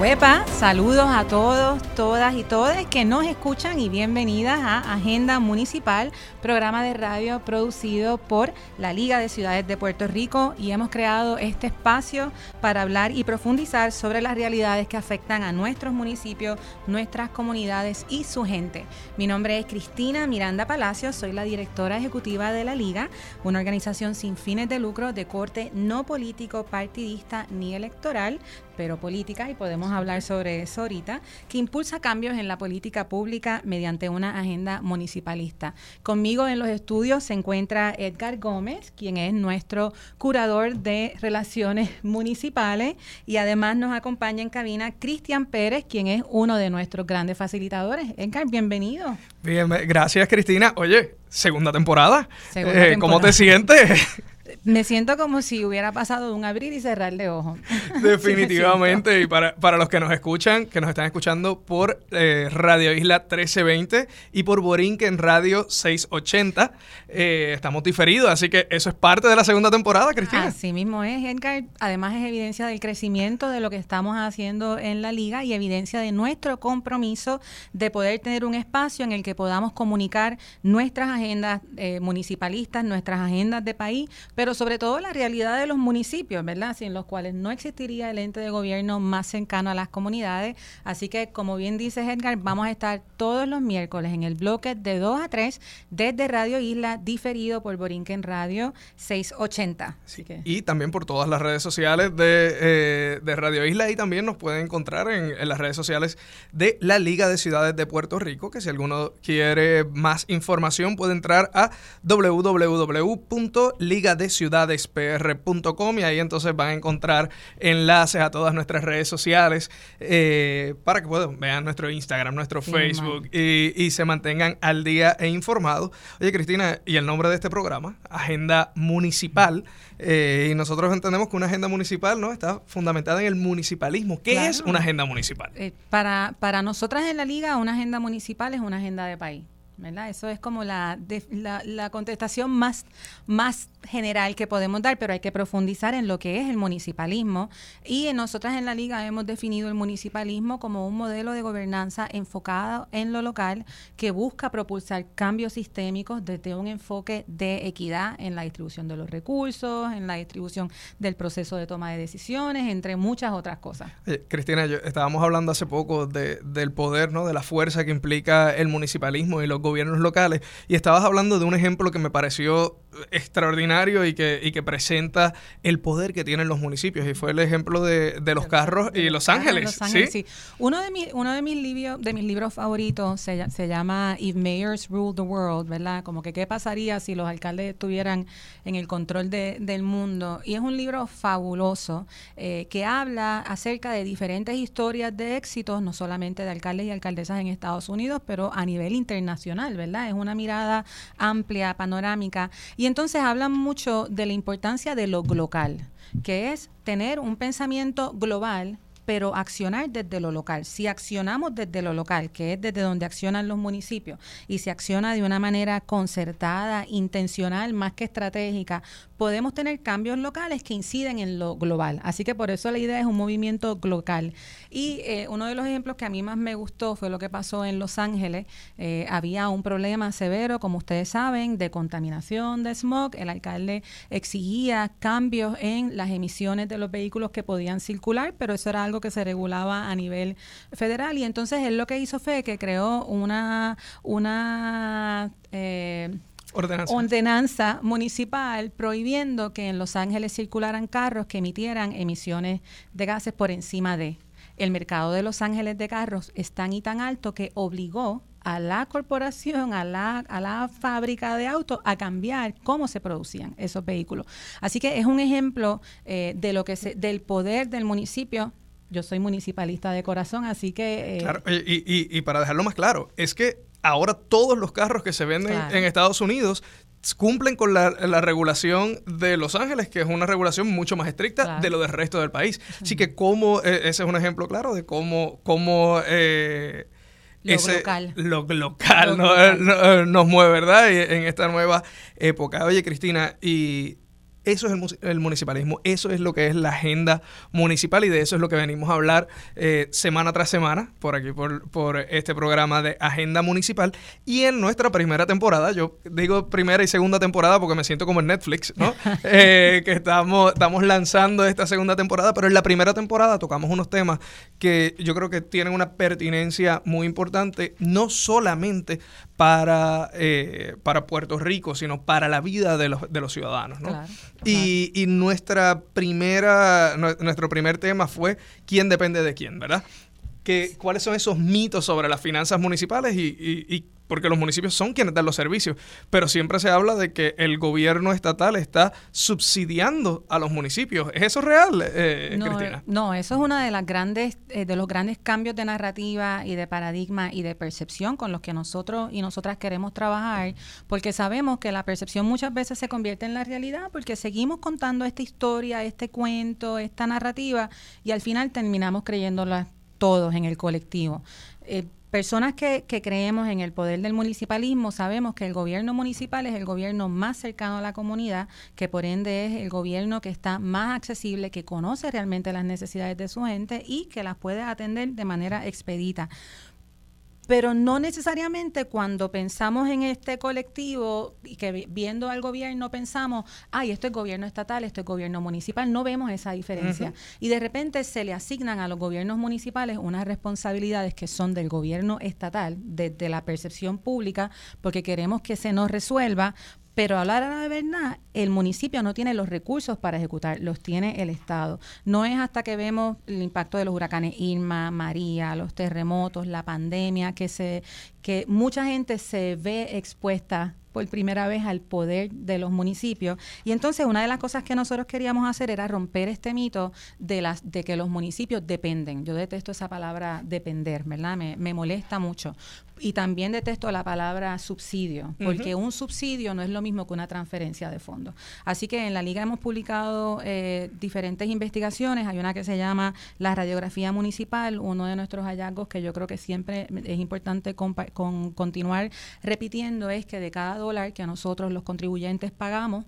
Huepa, saludos a todos, todas y todos que nos escuchan y bienvenidas a Agenda Municipal, programa de radio producido por la Liga de Ciudades de Puerto Rico y hemos creado este espacio para hablar y profundizar sobre las realidades que afectan a nuestros municipios, nuestras comunidades y su gente. Mi nombre es Cristina Miranda Palacios, soy la directora ejecutiva de la Liga, una organización sin fines de lucro de corte no político, partidista ni electoral pero política, y podemos hablar sobre eso ahorita, que impulsa cambios en la política pública mediante una agenda municipalista. Conmigo en los estudios se encuentra Edgar Gómez, quien es nuestro curador de relaciones municipales, y además nos acompaña en cabina Cristian Pérez, quien es uno de nuestros grandes facilitadores. Edgar, bienvenido. Bien, gracias Cristina. Oye, segunda temporada. Segunda temporada. ¿Cómo te sientes? Me siento como si hubiera pasado de un abrir y cerrar de ojos. Definitivamente. y para, para, los que nos escuchan, que nos están escuchando por eh, Radio Isla 1320 y por Borinquen Radio 680, eh, estamos diferidos. Así que eso es parte de la segunda temporada, Cristina. Así mismo es, Edgar. Además es evidencia del crecimiento de lo que estamos haciendo en la liga y evidencia de nuestro compromiso de poder tener un espacio en el que podamos comunicar nuestras agendas eh, municipalistas, nuestras agendas de país, pero sobre todo la realidad de los municipios, ¿verdad? Sin los cuales no existiría el ente de gobierno más cercano a las comunidades. Así que, como bien dice Edgar, vamos a estar todos los miércoles en el bloque de 2 a 3 desde Radio Isla, diferido por Borinquen Radio 680. Así que. Y también por todas las redes sociales de, eh, de Radio Isla y también nos pueden encontrar en, en las redes sociales de la Liga de Ciudades de Puerto Rico, que si alguno quiere más información puede entrar a www.ligadeciudades ciudadespr.com y ahí entonces van a encontrar enlaces a todas nuestras redes sociales eh, para que puedan vean nuestro Instagram, nuestro Facebook y, se mantengan al día e informados. Oye, Cristina, y el nombre de este programa, Agenda Municipal, eh, y nosotros entendemos que una agenda municipal no está fundamentada en el municipalismo. ¿Qué es una agenda municipal? Eh, para, para nosotras en la liga, una agenda municipal es una agenda de país. Eso es como la, la, contestación más, más general que podemos dar, pero hay que profundizar en lo que es el municipalismo. Y nosotras en la liga hemos definido el municipalismo como un modelo de gobernanza enfocado en lo local que busca propulsar cambios sistémicos desde un enfoque de equidad en la distribución de los recursos, en la distribución del proceso de toma de decisiones, entre muchas otras cosas. Cristina, yo, estábamos hablando hace poco de, del poder, ¿no? de la fuerza que implica el municipalismo y los gobiernos locales. Y estabas hablando de un ejemplo que me pareció extraordinario y que, y que presenta el poder que tienen los municipios. Y fue el ejemplo de, de los carros y Los Ángeles. ¿sí? Uno, de, mi, uno de, mis libros, de mis libros favoritos se, se llama If Mayors Rule the World, ¿verdad? Como que qué pasaría si los alcaldes estuvieran en el control de, del mundo. Y es un libro fabuloso eh, que habla acerca de diferentes historias de éxitos, no solamente de alcaldes y alcaldesas en Estados Unidos, pero a nivel internacional, Es una mirada amplia, panorámica. Y entonces hablan mucho de la importancia de lo local, que es tener un pensamiento global pero accionar desde lo local. Si accionamos desde lo local, que es desde donde accionan los municipios, y se acciona de una manera concertada, intencional, más que estratégica, podemos tener cambios locales que inciden en lo global. Así que por eso la idea es un movimiento local. Y eh, uno de los ejemplos que a mí más me gustó fue lo que pasó en Los Ángeles. Eh, había un problema severo, como ustedes saben, de contaminación, de smog. El alcalde exigía cambios en las emisiones de los vehículos que podían circular, pero eso era algo que se regulaba a nivel federal. Y entonces él lo que hizo fue que creó una, una eh, ordenanza. municipal prohibiendo que en Los Ángeles circularan carros que emitieran emisiones de gases por encima de. El mercado de Los Ángeles de carros es tan y tan alto que obligó a la corporación, a la, a la fábrica de autos a cambiar cómo se producían esos vehículos. Así que es un ejemplo eh, de lo que se, del poder del municipio yo soy municipalista de corazón, así que... Eh, claro, y, y, y, para dejarlo más claro, es que ahora todos los carros que se venden en Estados Unidos cumplen con la, regulación de Los Ángeles, que es una regulación mucho más estricta de lo del resto del país. Así que como, e, ese es un ejemplo claro de cómo, cómo eh, lo local, lo local, nos mueve, ¿verdad? en esta nueva época. Oye, Cristina, y eso es el, municipalismo, eso es lo que es la agenda municipal y de eso es lo que venimos a hablar eh, semana tras semana por aquí, por, este programa de Agenda Municipal. Y en nuestra primera temporada, yo digo primera y segunda temporada porque me siento como en Netflix, ¿no? Eh, que estamos, estamos lanzando esta segunda temporada, pero en la primera temporada tocamos unos temas que yo creo que tienen una pertinencia muy importante, no solamente para, eh, para Puerto Rico, sino para la vida de los, de los ciudadanos. ¿no? Y, y, nuestra primera, nuestro primer tema fue quién depende de quién, ¿verdad? Que, ¿Cuáles son esos mitos sobre las finanzas municipales y, y porque los municipios son quienes dan los servicios, pero siempre se habla de que el gobierno estatal está subsidiando a los municipios. ¿Es eso real, eh, no, Cristina? No, eso es uno de las grandes, eh, de los grandes cambios de narrativa y de paradigma y de percepción con los que nosotros y nosotras queremos trabajar, porque sabemos que la percepción muchas veces se convierte en la realidad, porque seguimos contando esta historia, este cuento, esta narrativa, y al final terminamos creyéndola todos en el colectivo. Eh, Personas que, que, creemos en el poder del municipalismo sabemos que el gobierno municipal es el gobierno más cercano a la comunidad, que por ende es el gobierno que está más accesible, que conoce realmente las necesidades de su gente y que las puede atender de manera expedita pero no necesariamente cuando pensamos en este colectivo y que viendo al gobierno pensamos, ay, esto es gobierno estatal, esto es gobierno municipal, no vemos esa diferencia. Y de repente se le asignan a los gobiernos municipales unas responsabilidades que son del gobierno estatal, desde la percepción pública, porque queremos que se nos resuelva, pero a la de verdad, el municipio no tiene los recursos para ejecutar, los tiene el Estado. No es hasta que vemos el impacto de los huracanes Irma, María, los terremotos, la pandemia, que se que mucha gente se ve expuesta por primera vez al poder de los municipios. Y entonces una de las cosas que nosotros queríamos hacer era romper este mito de las de que los municipios dependen. Yo detesto esa palabra depender, ¿verdad? Me, me molesta mucho, y también detesto la palabra subsidio, porque un subsidio no es lo mismo que una transferencia de fondos. Así que en la liga hemos publicado eh, diferentes investigaciones. Hay una que se llama la radiografía municipal, uno de nuestros hallazgos que yo creo que siempre es importante con, continuar repitiendo es que de cada que nosotros los contribuyentes pagamos,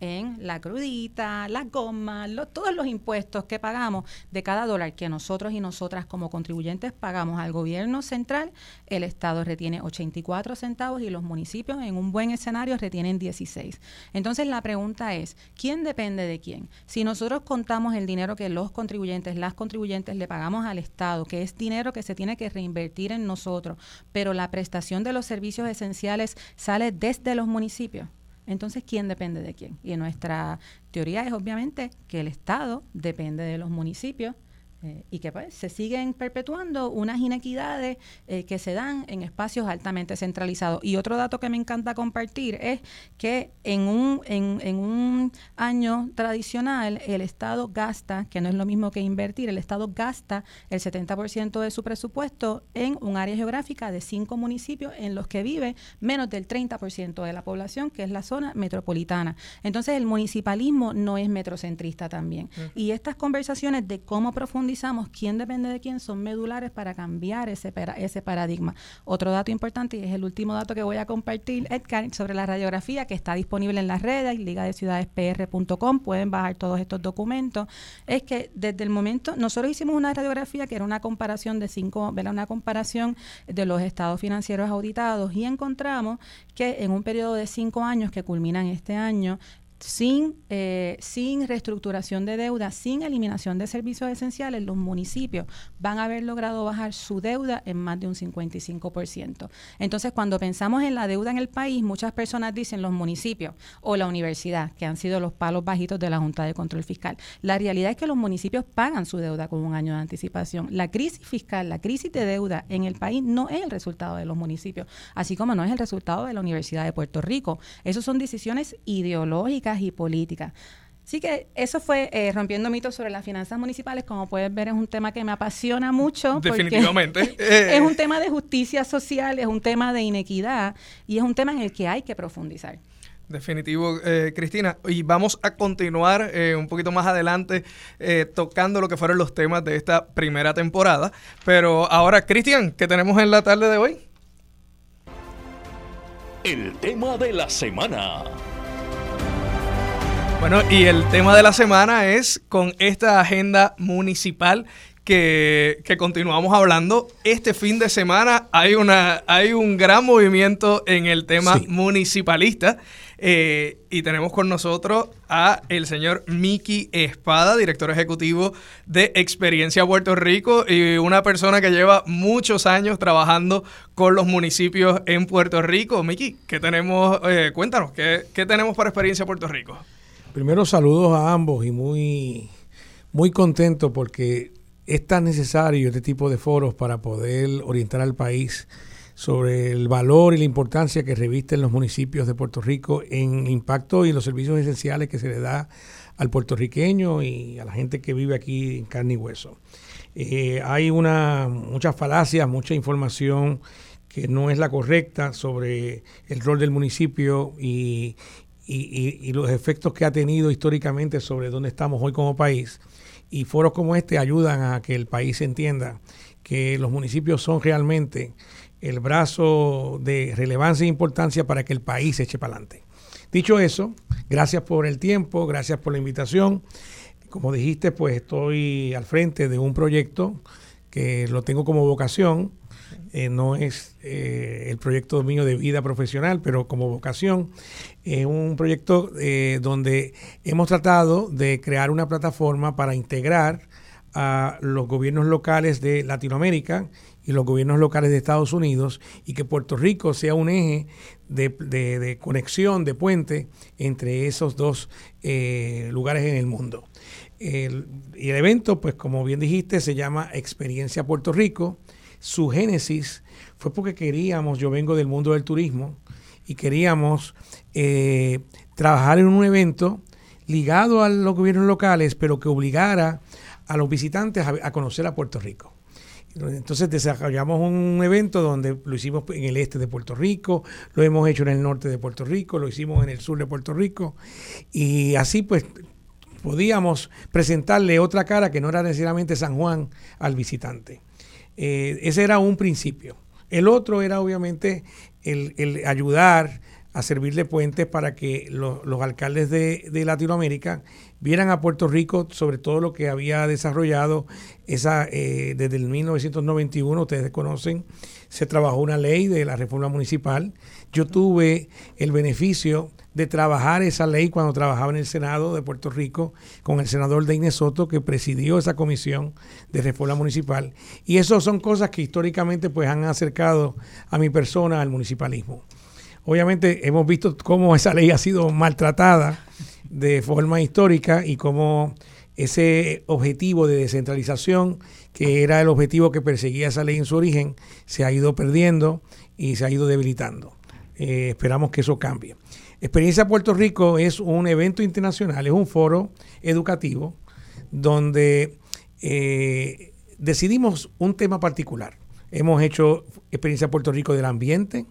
en la crudita, la goma, todos los impuestos que pagamos de cada dólar que nosotros y nosotras como contribuyentes pagamos al gobierno central, el Estado retiene 84 centavos y los municipios en un buen escenario retienen 16. Entonces la pregunta es, ¿quién depende de quién? Si nosotros contamos el dinero que los contribuyentes, las contribuyentes le pagamos al Estado, que es dinero que se tiene que reinvertir en nosotros, pero la prestación de los servicios esenciales sale desde los municipios, entonces, ¿quién depende de quién? Y nuestra teoría es obviamente que el Estado depende de los municipios eh, y que pues, se siguen perpetuando unas inequidades eh, que se dan en espacios altamente centralizados. Y otro dato que me encanta compartir es que en un, en, en un año tradicional el Estado gasta, que no es lo mismo que invertir, el Estado gasta el 70% de su presupuesto en un área geográfica de cinco municipios en los que vive menos del 30% de la población, que es la zona metropolitana. Entonces el municipalismo no es metrocentrista también. Y estas conversaciones de cómo profundizar quién depende de quién son medulares para cambiar ese, ese paradigma. Otro dato importante, y es el último dato que voy a compartir, Edgar, sobre la radiografía que está disponible en las redes, liga de ciudades pr.com, pueden bajar todos estos documentos, es que desde el momento, nosotros hicimos una radiografía que era una comparación de cinco, una comparación de los estados financieros auditados y encontramos que en un periodo de cinco años que culminan este año, sin, eh, sin reestructuración de deuda, sin eliminación de servicios esenciales, los municipios van a haber logrado bajar su deuda en más de un 55%. Entonces, cuando pensamos en la deuda en el país, muchas personas dicen los municipios o la universidad, que han sido los palos bajitos de la Junta de Control Fiscal. La realidad es que los municipios pagan su deuda con un año de anticipación. La crisis fiscal, la crisis de deuda en el país no es el resultado de los municipios, así como no es el resultado de la Universidad de Puerto Rico. Esas son decisiones ideológicas y políticas. Así que eso fue eh, rompiendo mitos sobre las finanzas municipales. Como puedes ver, es un tema que me apasiona mucho. Definitivamente. es un tema de justicia social, es un tema de inequidad y es un tema en el que hay que profundizar. Definitivo, eh, Cristina. Y vamos a continuar eh, un poquito más adelante tocando lo que fueron los temas de esta primera temporada. Pero ahora, Cristian, ¿qué tenemos en la tarde de hoy? El tema de la semana. Bueno, y el tema de la semana es con esta agenda municipal que, continuamos hablando. Este fin de semana hay, una, hay un gran movimiento en el tema municipalista. Eh, y tenemos con nosotros a el señor Miki Espada, director ejecutivo de Experiencia Puerto Rico y una persona que lleva muchos años trabajando con los municipios en Puerto Rico. Miki, ¿qué tenemos? Eh, cuéntanos, ¿qué, ¿qué tenemos para Experiencia Puerto Rico? Primero saludos a ambos y muy, muy contento porque es tan necesario este tipo de foros para poder orientar al país sobre el valor y la importancia que revisten los municipios de Puerto Rico en impacto y los servicios esenciales que se le da al puertorriqueño y a la gente que vive aquí en carne y hueso. Eh, hay una, muchas falacias, mucha información que no es la correcta sobre el rol del municipio y, y, los efectos que ha tenido históricamente sobre dónde estamos hoy como país. Y foros como este ayudan a que el país entienda que los municipios son realmente el brazo de relevancia e importancia para que el país eche para adelante. Dicho eso, gracias por el tiempo, gracias por la invitación. Como dijiste, pues estoy al frente de un proyecto que lo tengo como vocación eh, no es eh, el proyecto mío de vida profesional, pero como vocación, es un proyecto eh, donde hemos tratado de crear una plataforma para integrar a los gobiernos locales de Latinoamérica y los gobiernos locales de Estados Unidos y que Puerto Rico sea un eje de, conexión, de puente entre esos dos lugares en el mundo. El, y el evento, pues como bien dijiste, se llama Experiencia Puerto Rico su génesis fue porque queríamos, yo vengo del mundo del turismo, y queríamos eh, trabajar en un evento ligado a los gobiernos locales, pero que obligara a los visitantes a, conocer a Puerto Rico. Entonces desarrollamos un evento donde lo hicimos en el este de Puerto Rico, lo hemos hecho en el norte de Puerto Rico, lo hicimos en el sur de Puerto Rico y así pues podíamos presentarle otra cara que no era necesariamente San Juan al visitante. Eh, ese era un principio. El otro era obviamente el, ayudar a servir de puentes para que los alcaldes de, Latinoamérica vieran a Puerto Rico sobre todo lo que había desarrollado esa eh, desde el 1991, ustedes conocen, se trabajó una ley de la reforma municipal. Yo tuve el beneficio de trabajar esa ley cuando trabajaba en el Senado de Puerto Rico con el senador Deine Soto que presidió esa comisión de reforma municipal y eso son cosas que históricamente pues han acercado a mi persona al municipalismo. Obviamente hemos visto cómo esa ley ha sido maltratada de forma histórica y cómo ese objetivo de descentralización, que era el objetivo que perseguía esa ley en su origen, se ha ido perdiendo y se ha ido debilitando. Eh, esperamos que eso cambie. Experiencia Puerto Rico es un evento internacional, es un foro educativo donde eh, decidimos un tema particular. Hemos hecho Experiencia Puerto Rico del ambiente,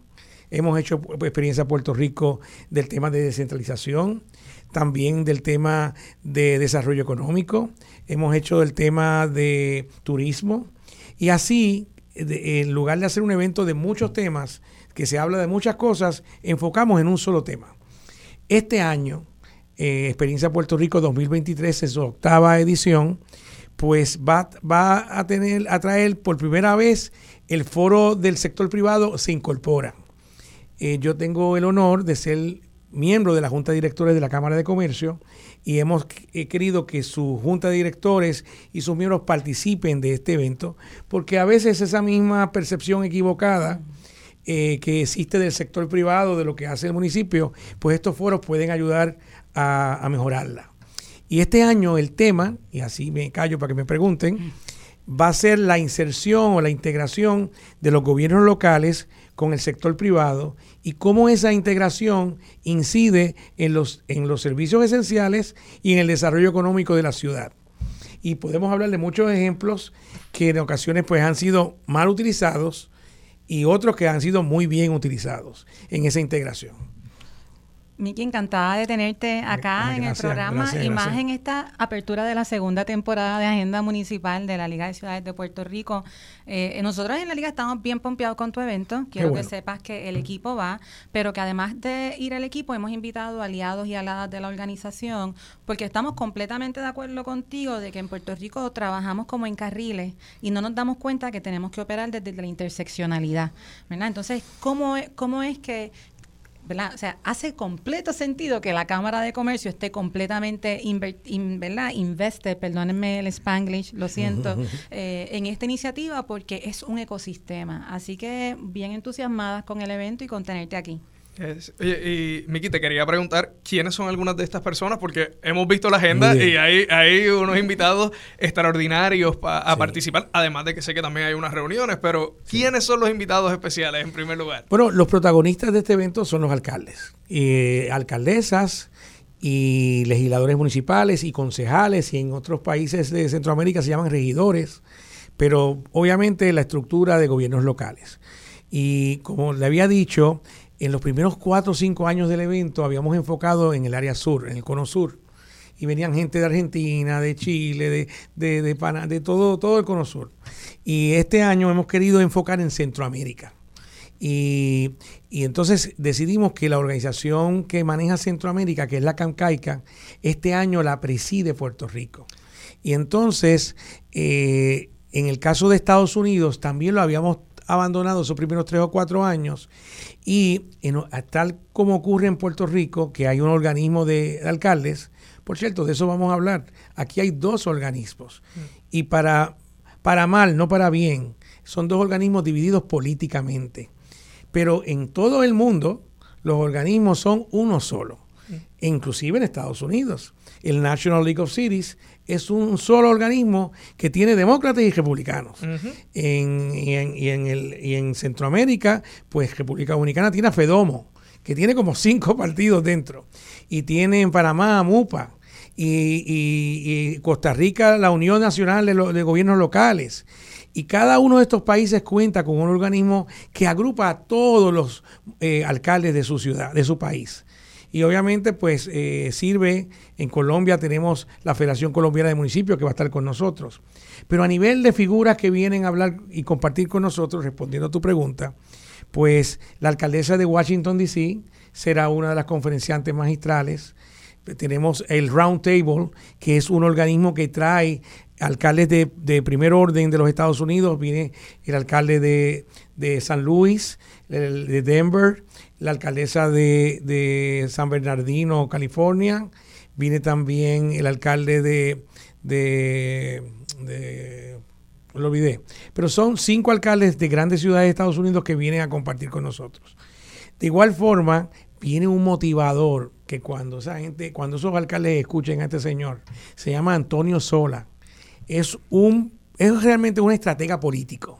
hemos hecho Experiencia Puerto Rico del tema de descentralización, también del tema de desarrollo económico, hemos hecho el tema de turismo y así, en lugar de hacer un evento de muchos temas, que se habla de muchas cosas, enfocamos en un solo tema. Este año, eh, Experiencia Puerto Rico 2023, es su octava edición, pues va, va a tener, a traer por primera vez el foro del sector privado se incorpora. Eh, yo tengo el honor de ser miembro de la Junta de Directores de la Cámara de Comercio y hemos querido que su Junta de Directores y sus miembros participen de este evento, porque a veces esa misma percepción equivocada eh, que existe del sector privado, de lo que hace el municipio, pues estos foros pueden ayudar a, mejorarla. Y este año el tema, y así me callo para que me pregunten, va a ser la inserción o la integración de los gobiernos locales con el sector privado y cómo esa integración incide en los, en los servicios esenciales y en el desarrollo económico de la ciudad. Y podemos hablar de muchos ejemplos que en ocasiones pues han sido mal utilizados y otros que han sido muy bien utilizados en esa integración. Miki, encantada de tenerte acá en el programa y más en esta apertura de la segunda temporada de Agenda Municipal de la Liga de Ciudades de Puerto Rico. Eh, nosotros en la Liga estamos bien pompeados con tu evento. Quiero que sepas que el equipo va, pero que además de ir al equipo, hemos invitado aliados y aladas de la organización, porque estamos completamente de acuerdo contigo de que en Puerto Rico trabajamos como en carriles y no nos damos cuenta que tenemos que operar desde la interseccionalidad. ¿verdad? Entonces, ¿cómo, cómo es que o sea, hace completo sentido que la Cámara de Comercio esté completamente ¿verdad? invested, perdónenme el spanglish, lo siento, eh, en esta iniciativa porque es un ecosistema. Así que bien entusiasmadas con el evento y con tenerte aquí y Miki, te quería preguntar quiénes son algunas de estas personas, porque hemos visto la agenda y hay, hay unos invitados extraordinarios a participar, además de que sé que también hay unas reuniones, pero ¿quiénes son los invitados especiales en primer lugar? Bueno, los protagonistas de este evento son los alcaldes, eh, alcaldesas y legisladores municipales y concejales, y en otros países de Centroamérica se llaman regidores, pero obviamente la estructura de gobiernos locales. Y como le había dicho, en los primeros cuatro o cinco años del evento habíamos enfocado en el área sur, en el cono sur. Y venían gente de Argentina, de Chile, de, de, de, de todo, todo el cono sur. Y este año hemos querido enfocar en Centroamérica. Y, y, entonces decidimos que la organización que maneja Centroamérica, que es la CAMCAICA, este año la preside Puerto Rico. Y entonces, eh, en el caso de Estados Unidos, también lo habíamos abandonado esos primeros tres o cuatro años y tal como ocurre en Puerto Rico, que hay un organismo de, alcaldes, por cierto, de eso vamos a hablar, aquí hay dos organismos mm. y para, para mal, no para bien, son dos organismos divididos políticamente, pero en todo el mundo los organismos son uno solo, mm. inclusive en Estados Unidos. El National League of Cities es un solo organismo que tiene demócratas y republicanos. en, y, en, el, y en Centroamérica, pues República Dominicana tiene a FEDOMO, que tiene como cinco partidos dentro. Y tiene en Panamá a MUPA. Y, Costa Rica la Unión Nacional de, Gobiernos Locales. Y cada uno de estos países cuenta con un organismo que agrupa a todos los eh, alcaldes de su ciudad, de su país. Y obviamente, pues eh, sirve, en Colombia tenemos la Federación Colombiana de Municipios que va a estar con nosotros. Pero a nivel de figuras que vienen a hablar y compartir con nosotros, respondiendo a tu pregunta, pues la alcaldesa de Washington, D.C. será una de las conferenciantes magistrales. Tenemos el Round Table, que es un organismo que trae alcaldes de, primer orden de los Estados Unidos. Viene el alcalde de, de San Luis, el de Denver, la alcaldesa de, San Bernardino, California. Viene también el alcalde de, de, lo olvidé. Pero son cinco alcaldes de grandes ciudades de Estados Unidos que vienen a compartir con nosotros. De igual forma, viene un motivador que cuando esa gente, cuando esos alcaldes escuchen a este señor, se llama Antonio Sola. Es un, es realmente un estratega político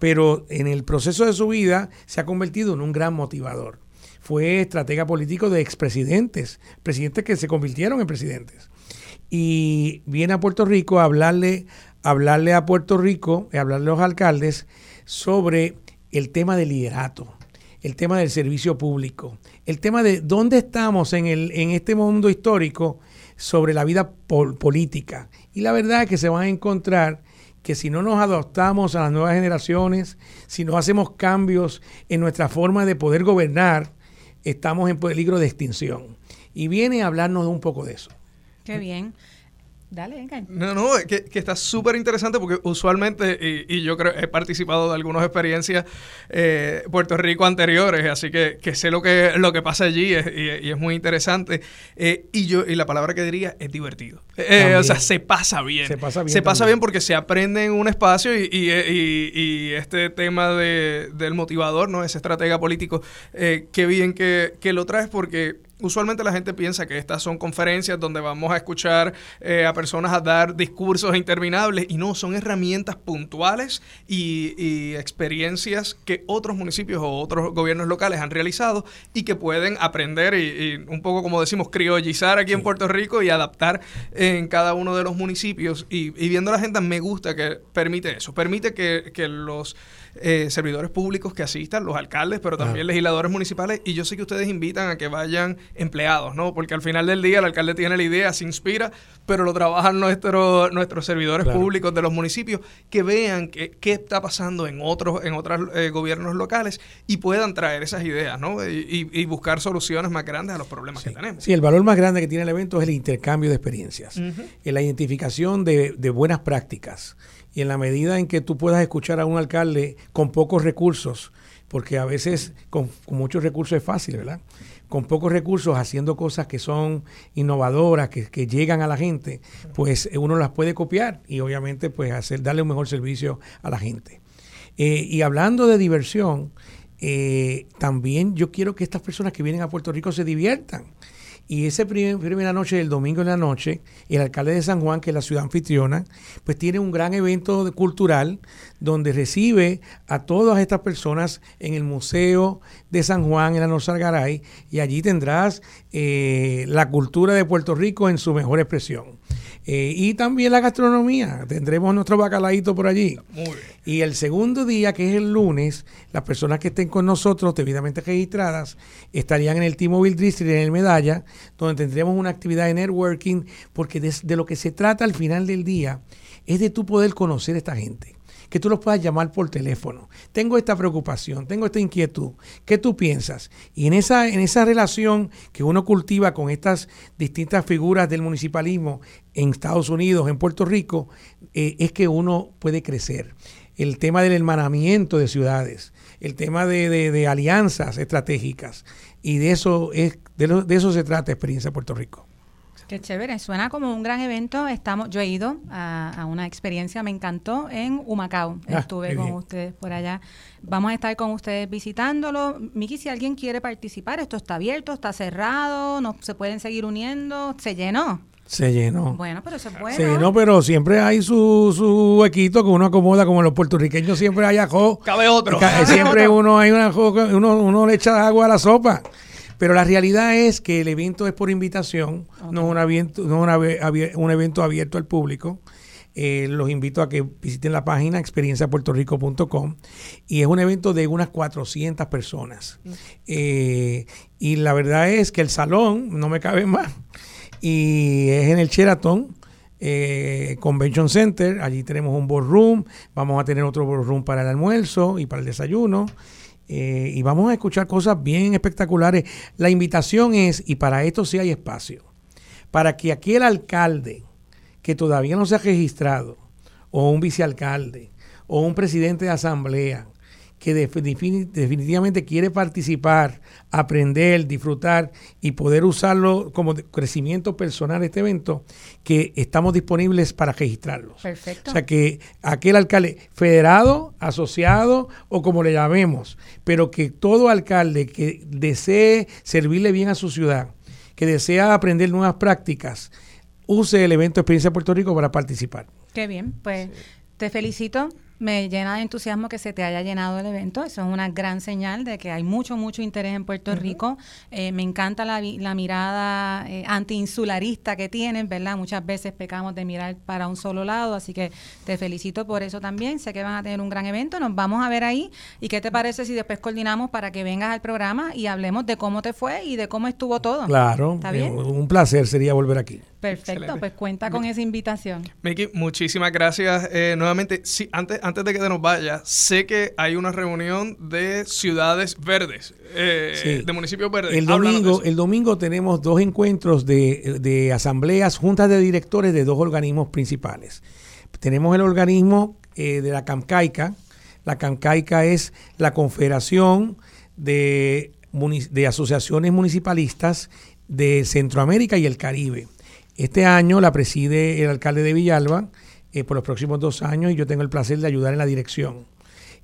pero en el proceso de su vida se ha convertido en un gran motivador. Fue estratega político de expresidentes, presidentes que se convirtieron en presidentes. Y viene a Puerto Rico a hablarle, hablarle a Puerto Rico, a hablarle a los alcaldes sobre el tema del liderato, el tema del servicio público, el tema de dónde estamos en, el, en este mundo histórico sobre la vida política. Y la verdad es que se van a encontrar que si no nos adaptamos a las nuevas generaciones, si no hacemos cambios en nuestra forma de poder gobernar, estamos en peligro de extinción. Y viene a hablarnos un poco de eso. Qué bien. Dale, venga. No, no, que, que está súper interesante porque usualmente, y, yo creo, he participado de algunas experiencias eh, Puerto Rico anteriores, así que, que, sé lo que, lo que pasa allí y, es muy interesante. Eh, y yo, y la palabra que diría es divertido. Eh, o sea, se pasa bien. Se pasa bien. Se pasa bien porque se aprende en un espacio y, y este tema de, del motivador, ¿no? Ese estratega político, qué bien que, que lo traes porque usualmente la gente piensa que estas son conferencias donde vamos a escuchar eh, a personas a dar discursos interminables y no, son herramientas puntuales y, experiencias que otros municipios o otros gobiernos locales han realizado y que pueden aprender y, un poco como decimos criollizar aquí en Puerto Rico y adaptar en cada uno de los municipios. Y, viendo la gente me gusta que permite eso, permite que, que los eh, servidores públicos que asistan, los alcaldes, pero también legisladores municipales. Y yo sé que ustedes invitan a que vayan empleados, ¿no? Porque al final del día el alcalde tiene la idea, se inspira, pero lo trabajan nuestros nuestros servidores públicos de los municipios que vean qué está pasando en otros en otros eh, gobiernos locales y puedan traer esas ideas, ¿no? Y, buscar soluciones más grandes a los problemas que tenemos. Sí, el valor más grande que tiene el evento es el intercambio de experiencias, y la identificación de, de buenas prácticas y en la medida en que tú puedas escuchar a un alcalde con pocos recursos, porque a veces con, muchos recursos es fácil, ¿verdad? Con pocos recursos haciendo cosas que son innovadoras, que, llegan a la gente, pues uno las puede copiar y obviamente pues hacer, darle un mejor servicio a la gente. Eh, y hablando de diversión, eh, también yo quiero que estas personas que vienen a Puerto Rico se diviertan. Y esa primera noche del domingo en la noche, el alcalde de San Juan, que es la ciudad anfitriona, pues tiene un gran evento cultural donde recibe a todas estas personas en el Museo de San Juan, en la Norzagaray, y allí tendrás eh, la cultura de Puerto Rico en su mejor expresión. Eh, y también la gastronomía. Tendremos nuestro bacalaíto por allí. Y el segundo día, que es el lunes, las personas que estén con nosotros, debidamente registradas, estarían en el T-Mobile District, en el Medalla, donde tendremos una actividad de networking, porque de, lo que se trata al final del día es de tú poder conocer a esta gente que tú los puedas llamar por teléfono. Tengo esta preocupación, tengo esta inquietud. ¿Qué tú piensas? Y en esa, en esa relación que uno cultiva con estas distintas figuras del municipalismo en Estados Unidos, en Puerto Rico, eh, es que uno puede crecer. El tema del hermanamiento de ciudades, el tema de, alianzas estratégicas. Y de eso, es, de, de eso se trata Experiencia Puerto Rico. Qué chévere, suena como un gran evento. Estamos, yo he ido a, una experiencia, me encantó en Humacao. Ah, Estuve con ustedes por allá. Vamos a estar con ustedes visitándolo. Miki, si alguien quiere participar, esto está abierto, está cerrado, no se pueden seguir uniendo, se llenó. Se llenó. Bueno, pero se puede. Se llenó, pero siempre hay su, su huequito que uno acomoda, como los puertorriqueños siempre hay ajo. Cabe otro. siempre uno hay una uno, uno le echa agua a la sopa. Pero la realidad es que el evento es por invitación, no es un evento, no un evento abierto al público. Eh, los invito a que visiten la página experienciapuertorico.com y es un evento de unas 400 personas. Eh, y la verdad es que el salón no me cabe más y es en el Sheraton. Eh, Convention Center, allí tenemos un boardroom, vamos a tener otro boardroom para el almuerzo y para el desayuno. Eh, y vamos a escuchar cosas bien espectaculares. La invitación es, y para esto sí hay espacio, para que aquel alcalde que todavía no se ha registrado, o un vicealcalde, o un presidente de asamblea, que definitivamente quiere participar, aprender, disfrutar y poder usarlo como crecimiento personal este evento, que estamos disponibles para registrarlos. Perfecto. O sea que aquel alcalde federado, asociado o como le llamemos, pero que todo alcalde que desee servirle bien a su ciudad, que desea aprender nuevas prácticas, use el evento Experiencia Puerto Rico para participar. Qué bien, pues te felicito me llena de entusiasmo que se te haya llenado el evento. Eso es una gran señal de que hay mucho, mucho interés en Puerto Rico. Eh, me encanta la, la mirada eh, anti-insularista que tienen, ¿verdad? Muchas veces pecamos de mirar para un solo lado, así que te felicito por eso también. Sé que van a tener un gran evento. Nos vamos a ver ahí. ¿Y qué te parece si después coordinamos para que vengas al programa y hablemos de cómo te fue y de cómo estuvo todo? Claro. ¿Está bien? Eh, un placer sería volver aquí. Perfecto, pues cuenta con esa invitación. Miki, muchísimas gracias nuevamente. Sí, antes antes de que te nos vaya, sé que hay una reunión de ciudades verdes, eh, de municipios verdes. El domingo, el domingo tenemos dos encuentros de, asambleas, juntas de directores de dos organismos principales. Tenemos el organismo eh, de la CAMCAICA. La CAMCAICA es la Confederación de, de Asociaciones Municipalistas de Centroamérica y el Caribe. Este año la preside el alcalde de Villalba eh, por los próximos dos años y yo tengo el placer de ayudar en la dirección.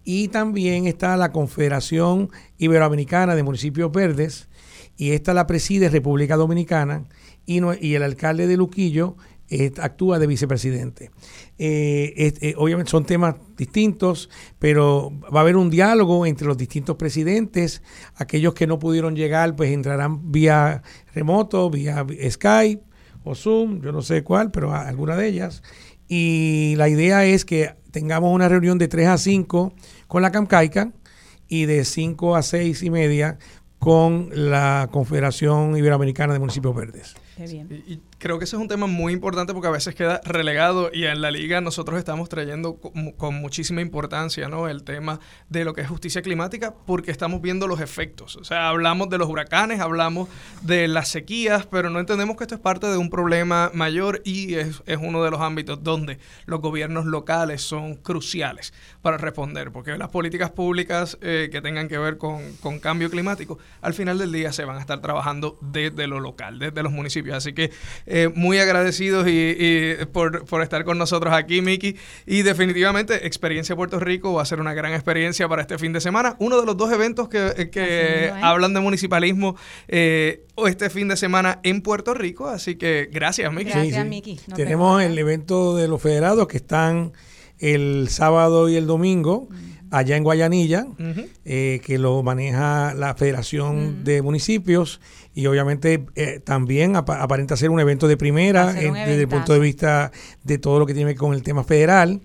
Y también está la Confederación Iberoamericana de Municipios Verdes y esta la preside República Dominicana y, el alcalde de Luquillo actúa de vicepresidente. Eh, eh, obviamente son temas distintos, pero va a haber un diálogo entre los distintos presidentes. Aquellos que no pudieron llegar, pues entrarán vía remoto, vía Skype o Zoom, yo no sé cuál, pero alguna de ellas. Y la idea es que tengamos una reunión de 3 a 5 con la CAMCAICA y de 5 a 6 y media con la Confederación Iberoamericana de Municipios Verdes. Y, creo que ese es un tema muy importante porque a veces queda relegado y en la liga nosotros estamos trayendo con, muchísima importancia ¿no? el tema de lo que es justicia climática porque estamos viendo los efectos. O sea, hablamos de los huracanes, hablamos de las sequías, pero no entendemos que esto es parte de un problema mayor y es, es uno de los ámbitos donde los gobiernos locales son cruciales para responder, porque las políticas públicas eh, que tengan que ver con, con cambio climático, al final del día se van a estar trabajando desde lo local, desde los municipios Así que eh, muy agradecidos y, por, estar con nosotros aquí, Miki. Y definitivamente, Experiencia Puerto Rico va a ser una gran experiencia para este fin de semana. Uno de los dos eventos que, que hablan de municipalismo eh, este fin de semana en Puerto Rico. Así que gracias, Miki. Gracias, Miki. Tenemos el evento de los federados que están el sábado y el domingo allá en Guayanilla, eh, que lo maneja la Federación de Municipios y obviamente eh, también aparenta ser un evento de primera desde el punto de vista de todo lo que tiene que ver con el tema federal.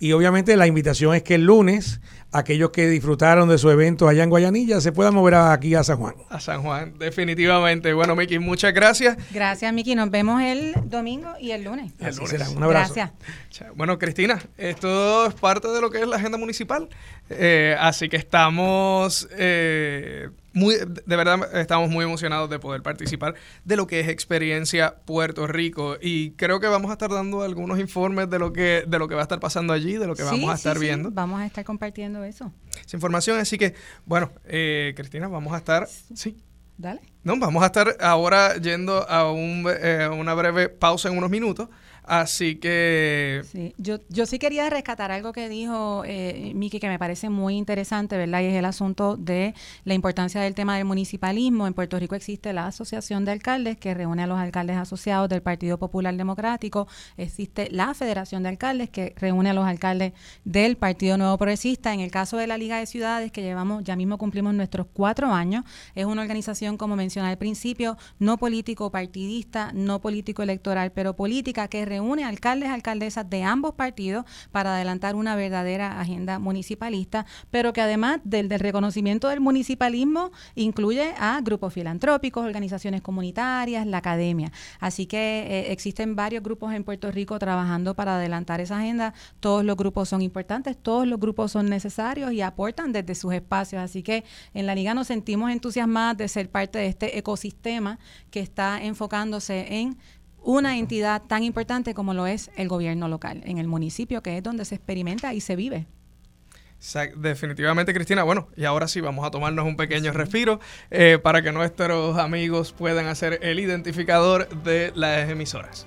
Y obviamente la invitación es que el lunes aquellos que disfrutaron de su evento allá en Guayanilla se puedan mover aquí a San Juan. A San Juan, definitivamente. Bueno, Miki, muchas gracias. Gracias, Miki. Nos vemos el domingo y el lunes. El lunes. Un abrazo. Gracias. Bueno, Cristina, esto es parte de lo que es la agenda municipal. Eh, así que estamos eh, muy, de verdad estamos muy emocionados de poder participar de lo que es experiencia Puerto Rico y creo que vamos a estar dando algunos informes de lo que de lo que va a estar pasando allí, de lo que vamos a estar viendo. Vamos a estar compartiendo eso. Esa información, así que bueno, eh, Cristina, vamos a estar, sí. Dale. No, vamos a estar ahora yendo a un, eh, una breve pausa en unos minutos Así que... Sí, yo, yo sí quería rescatar algo que dijo eh, Miki que me parece muy interesante, ¿verdad? Y es el asunto de la importancia del tema del municipalismo. En Puerto Rico existe la Asociación de Alcaldes que reúne a los alcaldes asociados del Partido Popular Democrático. Existe la Federación de Alcaldes que reúne a los alcaldes del Partido Nuevo Progresista. En el caso de la Liga de Ciudades, que llevamos, ya mismo cumplimos nuestros cuatro años, es una organización, como mencioné al principio, no político partidista, no político electoral, pero política que reúne une alcaldes alcaldesas de ambos partidos para adelantar una verdadera agenda municipalista, pero que además del, del reconocimiento del municipalismo incluye a grupos filantrópicos, organizaciones comunitarias, la academia. Así que eh, existen varios grupos en Puerto Rico trabajando para adelantar esa agenda. Todos los grupos son importantes, todos los grupos son necesarios y aportan desde sus espacios. Así que en la liga nos sentimos entusiasmados de ser parte de este ecosistema que está enfocándose en una entidad tan importante como lo es el gobierno local, en el municipio, que es donde se experimenta y se vive. Definitivamente, Cristina. Bueno, y ahora sí vamos a tomarnos un pequeño respiro eh, para que nuestros amigos puedan hacer el identificador de las emisoras.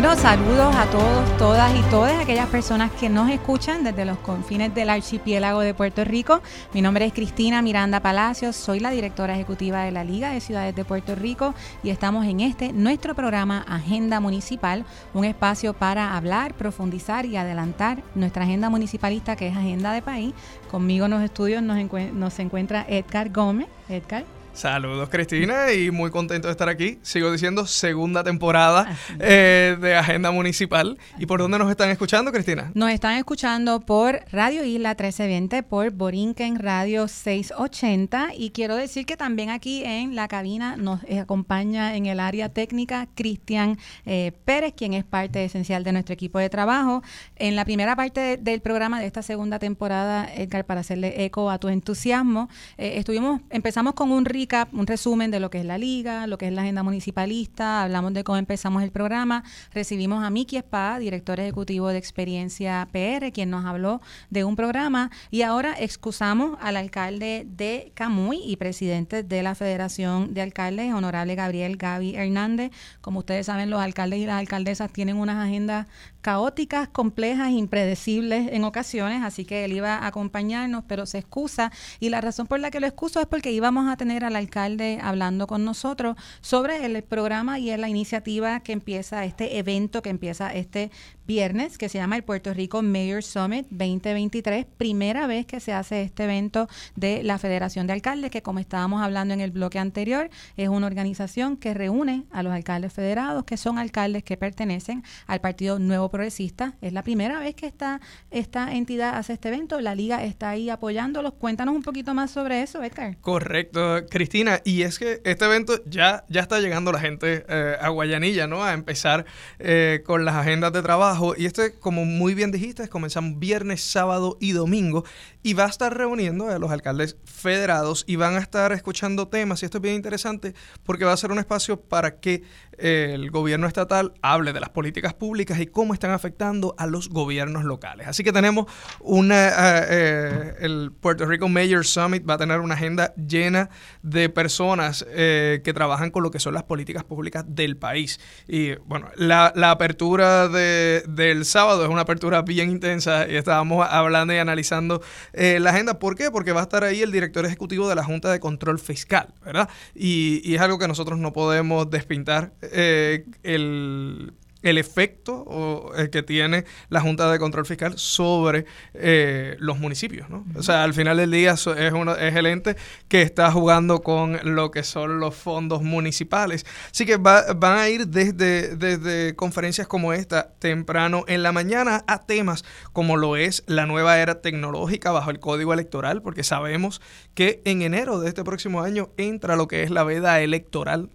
Bueno, saludos a todos, todas y todas aquellas personas que nos escuchan desde los confines del archipiélago de Puerto Rico. Mi nombre es Cristina Miranda Palacios, soy la directora ejecutiva de la Liga de Ciudades de Puerto Rico y estamos en este nuestro programa Agenda Municipal, un espacio para hablar, profundizar y adelantar nuestra agenda municipalista que es Agenda de País. Conmigo en los estudios nos, nos encuentra Edgar Gómez. Edgar. Saludos Cristina y muy contento de estar aquí. Sigo diciendo segunda temporada eh, de Agenda Municipal. ¿Y por dónde nos están escuchando Cristina? Nos están escuchando por Radio Isla 1320, por Borinquen Radio 680 y quiero decir que también aquí en la cabina nos acompaña en el área técnica Cristian eh, Pérez, quien es parte esencial de nuestro equipo de trabajo. En la primera parte del programa de esta segunda temporada, Edgar, para hacerle eco a tu entusiasmo, eh, estuvimos, empezamos con un rico un resumen de lo que es la liga, lo que es la agenda municipalista, hablamos de cómo empezamos el programa, recibimos a Miki Spa, director ejecutivo de Experiencia PR, quien nos habló de un programa. Y ahora excusamos al alcalde de Camuy y presidente de la Federación de Alcaldes, honorable Gabriel Gaby Hernández. Como ustedes saben, los alcaldes y las alcaldesas tienen unas agendas caóticas, complejas, impredecibles en ocasiones, así que él iba a acompañarnos, pero se excusa. Y la razón por la que lo excuso es porque íbamos a tener al alcalde hablando con nosotros sobre el programa y la iniciativa que empieza, este evento que empieza este viernes, que se llama el Puerto Rico Mayor Summit 2023, primera vez que se hace este evento de la Federación de Alcaldes, que como estábamos hablando en el bloque anterior, es una organización que reúne a los alcaldes federados, que son alcaldes que pertenecen al Partido Nuevo Progresista. Es la primera vez que esta, esta entidad hace este evento, la liga está ahí apoyándolos. Cuéntanos un poquito más sobre eso, Edgar. Correcto, Cristina. Y es que este evento ya, ya está llegando la gente eh, a Guayanilla, ¿no? A empezar eh, con las agendas de trabajo y este, como muy bien dijiste, comenzamos viernes, sábado y domingo. Y va a estar reuniendo a los alcaldes federados y van a estar escuchando temas. Y esto es bien interesante porque va a ser un espacio para que eh, el gobierno estatal hable de las políticas públicas y cómo están afectando a los gobiernos locales. Así que tenemos una. Eh, eh, el Puerto Rico Mayor Summit va a tener una agenda llena de personas que trabajan con lo que son las políticas públicas del país. Y bueno, la, la apertura de, del sábado es una apertura bien intensa y estábamos hablando y analizando eh, la agenda. ¿Por qué? Porque va a estar ahí el director ejecutivo de la Junta de Control Fiscal, ¿verdad? Y, es algo que nosotros no podemos despintar. Eh, el el efecto el que tiene la Junta de Control Fiscal sobre eh, los municipios. ¿no? O sea, al final del día es, uno, el ente que está jugando con lo que son los fondos municipales. Así que van a ir desde, desde conferencias como esta, temprano en la mañana, a temas como lo es la nueva era tecnológica bajo el código electoral, porque sabemos que en enero de este próximo año entra lo que es la veda electoral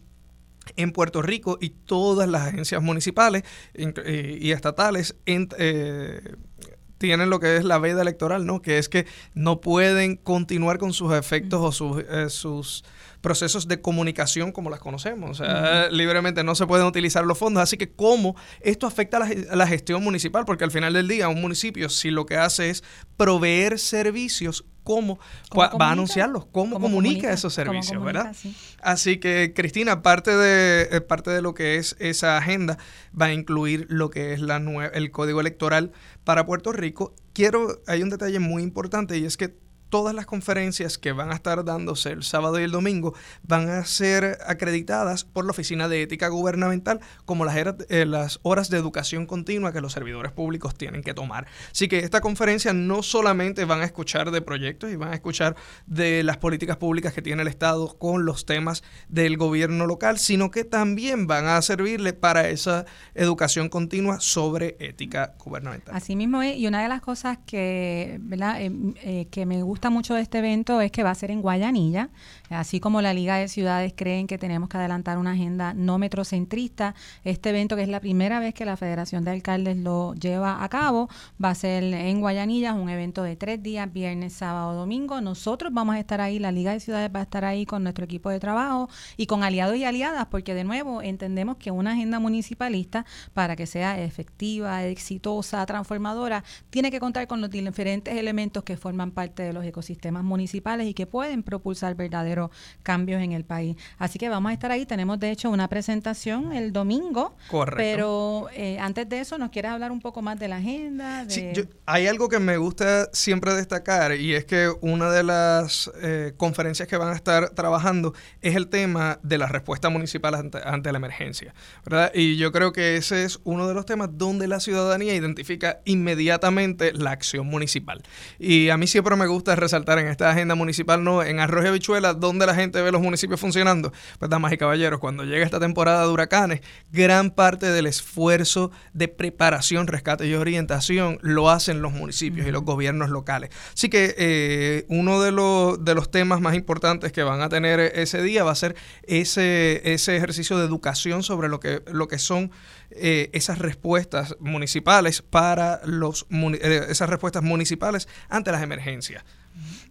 en Puerto Rico y todas las agencias municipales eh, y estatales eh, tienen lo que es la veda electoral, ¿no? Que es que no pueden continuar con sus efectos o sus, eh, sus procesos de comunicación como las conocemos. O sea, libremente no se pueden utilizar los fondos. Así que, ¿cómo esto afecta a la, gestión municipal? Porque al final del día, un municipio, si lo que hace es proveer servicios, ¿cómo, va a anunciarlos? ¿Cómo, comunica, esos servicios? ¿verdad? Así que, Cristina, parte de, eh, parte de lo que es esa agenda va a incluir lo que es la el código electoral para Puerto Rico. Quiero, hay un detalle muy importante y es que todas las conferencias que van a estar dándose el sábado y el domingo van a ser acreditadas por la Oficina de Ética Gubernamental como las, eh, las horas de educación continua que los servidores públicos tienen que tomar. Así que esta conferencia no solamente van a escuchar de proyectos y van a escuchar de las políticas públicas que tiene el Estado con los temas del gobierno local, sino que también van a servirle para esa educación continua sobre ética gubernamental. Así mismo es, y una de las cosas que, ¿verdad? Eh, eh, que me gusta mucho de este evento es que va a ser en Guayanilla, así como la Liga de Ciudades creen que tenemos que adelantar una agenda no metrocentrista. Este evento, que es la primera vez que la Federación de Alcaldes lo lleva a cabo, va a ser en Guayanilla, es un evento de tres días, viernes, sábado, domingo. Nosotros vamos a estar ahí, la Liga de Ciudades va a estar ahí con nuestro equipo de trabajo y con aliados y aliadas, porque de nuevo entendemos que una agenda municipalista, para que sea efectiva, exitosa, transformadora, tiene que contar con los diferentes elementos que forman parte de los ecosistemas municipales y que pueden propulsar verdaderos cambios en el país. Así que vamos a estar ahí. Tenemos de hecho una presentación el domingo. Correcto. Pero eh, antes de eso, ¿nos quieres hablar un poco más de la agenda? Sí, hay algo que me gusta siempre destacar y es que una de las eh, conferencias que van a estar trabajando es el tema de la respuesta municipal ante, ante la emergencia. ¿verdad? Y yo creo que ese es uno de los temas donde la ciudadanía identifica inmediatamente la acción municipal. Y a mí siempre me gusta resaltar en esta agenda municipal, no en Arroyo y Habichuela, donde la gente ve los municipios funcionando. Pues, damas y caballeros, cuando llega esta temporada de huracanes, gran parte del esfuerzo de preparación, rescate y orientación lo hacen los municipios y los gobiernos locales. Así que eh, uno de, los, de los temas más importantes que van a tener ese día va a ser ese, ese ejercicio de educación sobre lo que, lo que son eh, esas respuestas municipales para los eh, esas respuestas municipales ante las emergencias.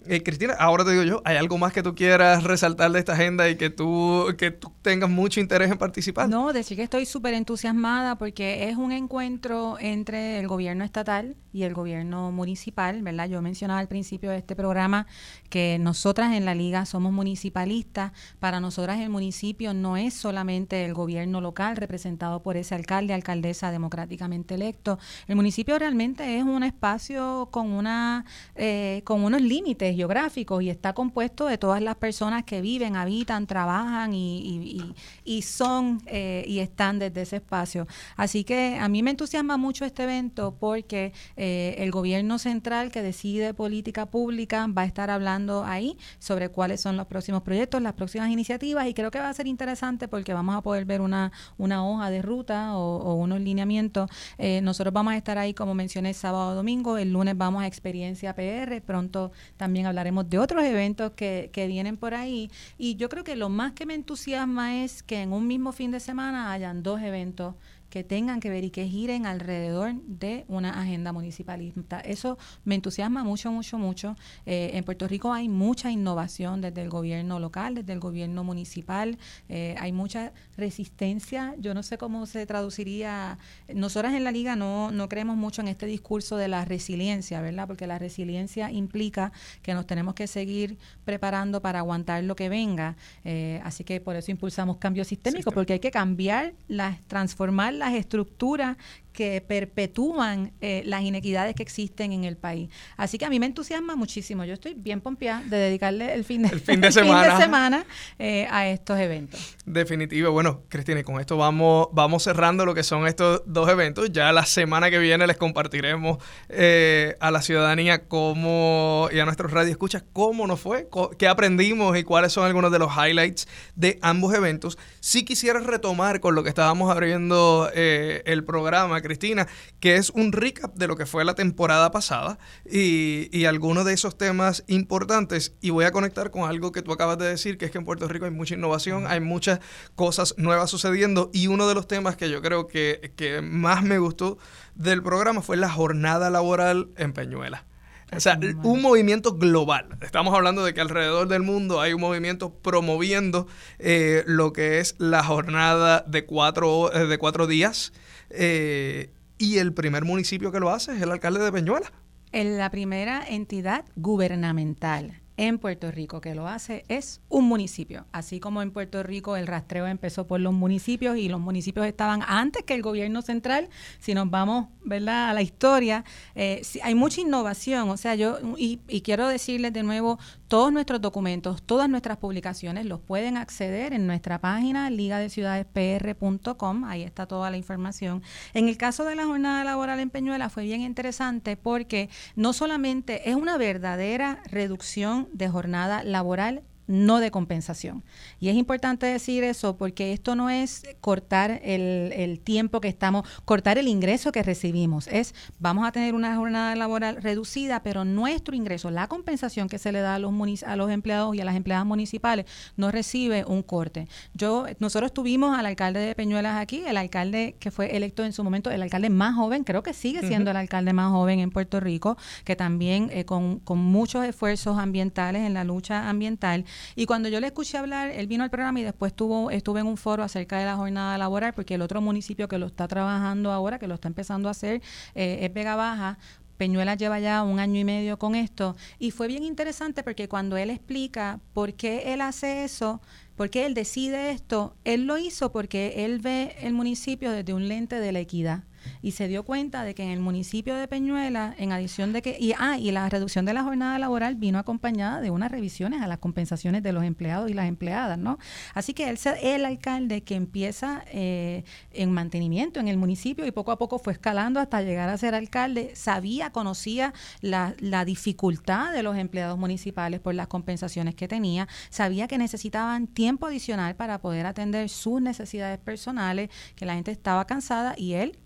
Eh, Cristina, ahora te digo yo, ¿hay algo más que tú quieras resaltar de esta agenda y que tú, que tú tengas mucho interés en participar? No, decir que estoy súper entusiasmada porque es un encuentro entre el gobierno estatal y el gobierno municipal, ¿verdad? Yo mencionaba al principio de este programa que nosotras en la liga somos municipalistas. Para nosotras el municipio no es solamente el gobierno local representado por ese alcalde, alcaldesa democráticamente electo. El municipio realmente es un espacio con, una, eh, con unos límites geográficos y está compuesto de todas las personas que viven, habitan, trabajan y, son eh, y están desde ese espacio. Así que a mí me entusiasma mucho este evento porque eh, el gobierno central que decide política pública va a estar hablando ahí sobre cuáles son los próximos proyectos, las próximas iniciativas y creo que va a ser interesante porque vamos a poder ver una, hoja de ruta o, unos lineamientos. Eh, nosotros vamos a estar ahí, como mencioné, sábado domingo, el lunes vamos a Experiencia PR, pronto también hablaremos de otros eventos que, que vienen por ahí. Y yo creo que lo más que me entusiasma es que en un mismo fin de semana hayan dos eventos que tengan que ver y que giren alrededor de una agenda municipalista. Eso me entusiasma mucho, mucho, mucho. Eh, en Puerto Rico hay mucha innovación desde el gobierno local, desde el gobierno municipal, eh, hay mucha resistencia. Yo no sé cómo se traduciría. Nosotras en la liga no, no creemos mucho en este discurso de la resiliencia, ¿verdad? Porque la resiliencia implica que nos tenemos que seguir preparando para aguantar lo que venga. Eh, así que por eso impulsamos cambio sistémico, porque hay que cambiar, las, transformar las estructuras que perpetúan eh, las inequidades que existen en el país. Así que a mí me entusiasma muchísimo. Yo estoy bien pompeada de dedicarle el fin de, semana, eh, a estos eventos. Definitivo. Bueno, Cristina, y con esto vamos, vamos cerrando lo que son estos dos eventos. Ya la semana que viene les compartiremos eh, a la ciudadanía cómo, y a nuestros radioescuchas cómo nos fue, qué aprendimos y cuáles son algunos de los highlights de ambos eventos. Si quisiera retomar con lo que estábamos abriendo el programa, Cristina, que es un recap de lo que fue la temporada pasada y, y algunos de esos temas importantes. Y voy a conectar con algo que tú acabas de decir, que es que en Puerto Rico hay mucha innovación, hay muchas cosas nuevas sucediendo y uno de los temas que yo creo que, que más me gustó del programa fue la jornada laboral en Peñuela. O sea, un movimiento global. Estamos hablando de que alrededor del mundo hay un movimiento promoviendo eh, lo que es la jornada de cuatro, eh, de cuatro días. Eh, y el primer municipio que lo hace es el alcalde de Peñuela. En la primera entidad gubernamental en Puerto Rico que lo hace es un municipio. Así como en Puerto Rico el rastreo empezó por los municipios y los municipios estaban antes que el gobierno central, si nos vamos ¿verdad? a la historia, eh, hay mucha innovación. O sea, yo, y, y quiero decirles de nuevo, todos nuestros documentos, todas nuestras publicaciones los pueden acceder en nuestra página ligadeciudadespr.com, ahí está toda la información. En el caso de la jornada laboral en Peñuela fue bien interesante porque no solamente es una verdadera reducción de jornada laboral no de compensación. Y es importante decir eso porque esto no es cortar el, tiempo que estamos, cortar el ingreso que recibimos. Es, vamos a tener una jornada laboral reducida, pero nuestro ingreso, la compensación que se le da a los, a los empleados y a las empleadas municipales, no recibe un corte. Yo, nosotros tuvimos al alcalde de Peñuelas aquí, el alcalde que fue electo en su momento, el alcalde más joven, creo que sigue siendo el alcalde más joven en Puerto Rico, que también eh, con, con muchos esfuerzos ambientales en la lucha ambiental y cuando yo le escuché hablar, él vino al programa y después tuvo, estuve en un foro acerca de la jornada laboral, porque el otro municipio que lo está trabajando ahora, que lo está empezando a hacer, eh, es Vega Baja. Peñuela lleva ya un año y medio con esto y fue bien interesante porque cuando él explica por qué él hace eso, por qué él decide esto, él lo hizo porque él ve el municipio desde un lente de la equidad y se dio cuenta de que en el municipio de Peñuela, en adición de que, y, ah, y la reducción de la jornada laboral vino acompañada de unas revisiones a las compensaciones de los empleados y las empleadas, ¿no? Así que él el alcalde que empieza eh, en mantenimiento en el municipio y poco a poco fue escalando hasta llegar a ser alcalde, sabía, conocía la, la dificultad de los empleados municipales por las compensaciones que tenía, sabía que necesitaban tiempo adicional para poder atender sus necesidades personales, que la gente estaba cansada y él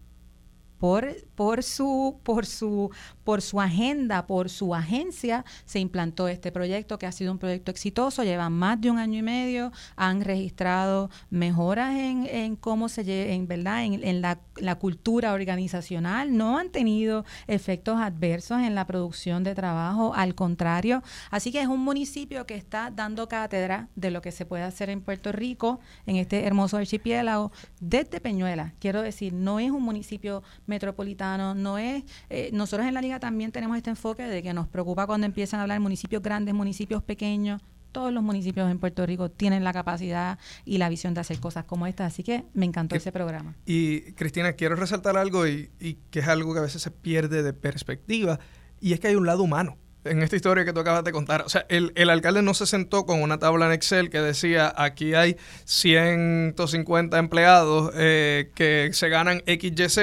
por, su, por, su, por su agenda, por su agencia, se implantó este proyecto que ha sido un proyecto exitoso, lleva más de un año y medio, han registrado mejoras en, en cómo se en verdad, en, en la, la, cultura organizacional, no han tenido efectos adversos en la producción de trabajo, al contrario, así que es un municipio que está dando cátedra de lo que se puede hacer en Puerto Rico, en este hermoso archipiélago, desde Peñuela, quiero decir, no es un municipio metropolitano, no es, eh, nosotros en la liga también tenemos este enfoque de que nos preocupa cuando empiezan a hablar municipios grandes, municipios pequeños, todos los municipios en Puerto Rico tienen la capacidad y la visión de hacer cosas como esta, así que me encantó ese programa. Y Cristina, quiero resaltar algo y, y que es algo que a veces se pierde de perspectiva, y es que hay un lado humano en esta historia que tú acabas de contar. O sea, el, alcalde no se sentó con una tabla en Excel que decía, aquí hay 150 empleados eh, que se ganan XYZ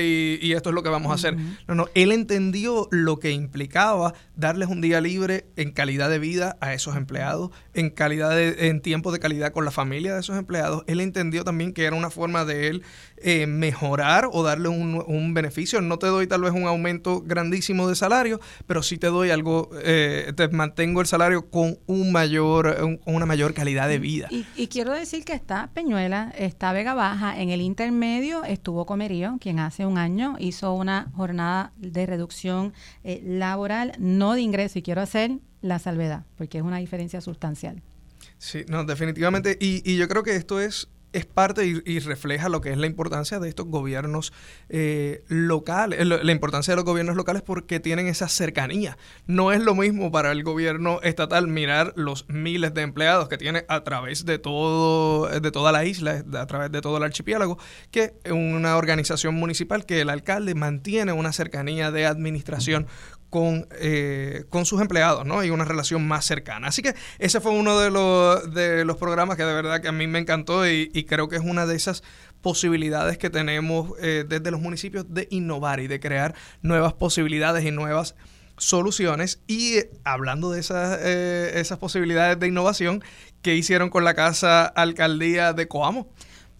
y, y esto es lo que vamos a hacer. No, no, él entendió lo que implicaba darles un día libre en calidad de vida a esos empleados, en calidad de, en tiempo de calidad con la familia de esos empleados. Él entendió también que era una forma de él eh, mejorar o darle un, un, beneficio. No te doy tal vez un aumento grandísimo de salario, pero sí te doy algo, eh, te mantengo el salario con un mayor, una mayor calidad de vida. Y, y, quiero decir que está Peñuela, está Vega Baja, en el intermedio estuvo Comerío, quien hace un año hizo una jornada de reducción eh, laboral. No no de ingreso y quiero hacer la salvedad, porque es una diferencia sustancial. Sí, no, definitivamente. Y, y yo creo que esto es es parte y, refleja lo que es la importancia de estos gobiernos eh, locales, la importancia de los gobiernos locales porque tienen esa cercanía. No es lo mismo para el gobierno estatal mirar los miles de empleados que tiene a través de todo, de toda la isla, a través de todo el archipiélago, que una organización municipal que el alcalde mantiene una cercanía de administración con, eh, con sus empleados, ¿no? Y una relación más cercana. Así que ese fue uno de los, de los programas que de verdad que a mí me encantó y, creo que es una de esas posibilidades que tenemos eh, desde los municipios de innovar y de crear nuevas posibilidades y nuevas soluciones. Y eh, hablando de esas, esas posibilidades de innovación, ¿qué hicieron con la casa alcaldía de Coamo?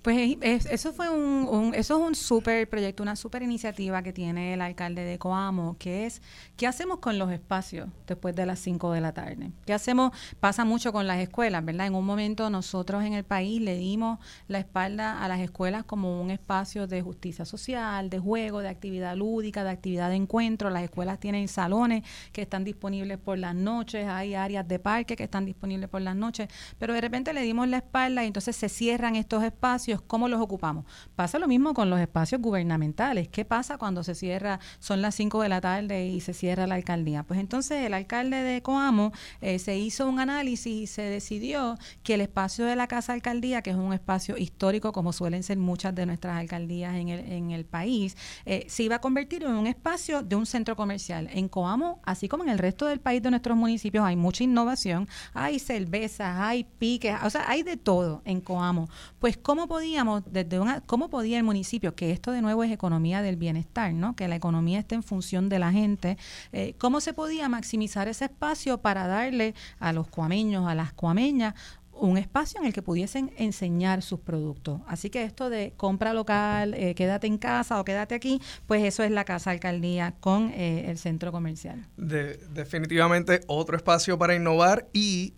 Pues eso fue un, eso es un súper proyecto, una súper iniciativa que tiene el alcalde de Coamo, que es ¿qué hacemos con los espacios después de las 5 de la tarde? ¿Qué hacemos? Pasa mucho con las escuelas, ¿verdad? En un momento nosotros en el país le dimos la espalda a las escuelas como un espacio de justicia social, de juego, de actividad lúdica, de actividad de encuentro. Las escuelas tienen salones que están disponibles por las noches, hay áreas de parque que están disponibles por las noches, pero de repente le dimos la espalda y entonces se cierran estos espacios ¿cómo los ocupamos? Pasa lo mismo con los espacios gubernamentales. ¿Qué pasa cuando se cierra, son las 5 de la tarde y se cierra la alcaldía? Pues entonces el alcalde de Coamo eh, se hizo un análisis y se decidió que el espacio de la Casa Alcaldía, que es un espacio histórico como suelen ser muchas de nuestras alcaldías en el, en el país, eh, se iba a convertir en un espacio de un centro comercial. En Coamo, así como en el resto del país de nuestros municipios, hay mucha innovación, hay cervezas, hay piques, o sea, hay de todo en Coamo. Pues, ¿cómo podemos desde una, cómo podía el municipio, que esto de nuevo es economía del bienestar, ¿no? que la economía esté en función de la gente, eh, cómo se podía maximizar ese espacio para darle a los cuameños, a las cuameñas, un espacio en el que pudiesen enseñar sus productos. Así que esto de compra local, eh, quédate en casa o quédate aquí, pues eso es la Casa Alcaldía con eh, el centro comercial. definitivamente otro espacio para innovar y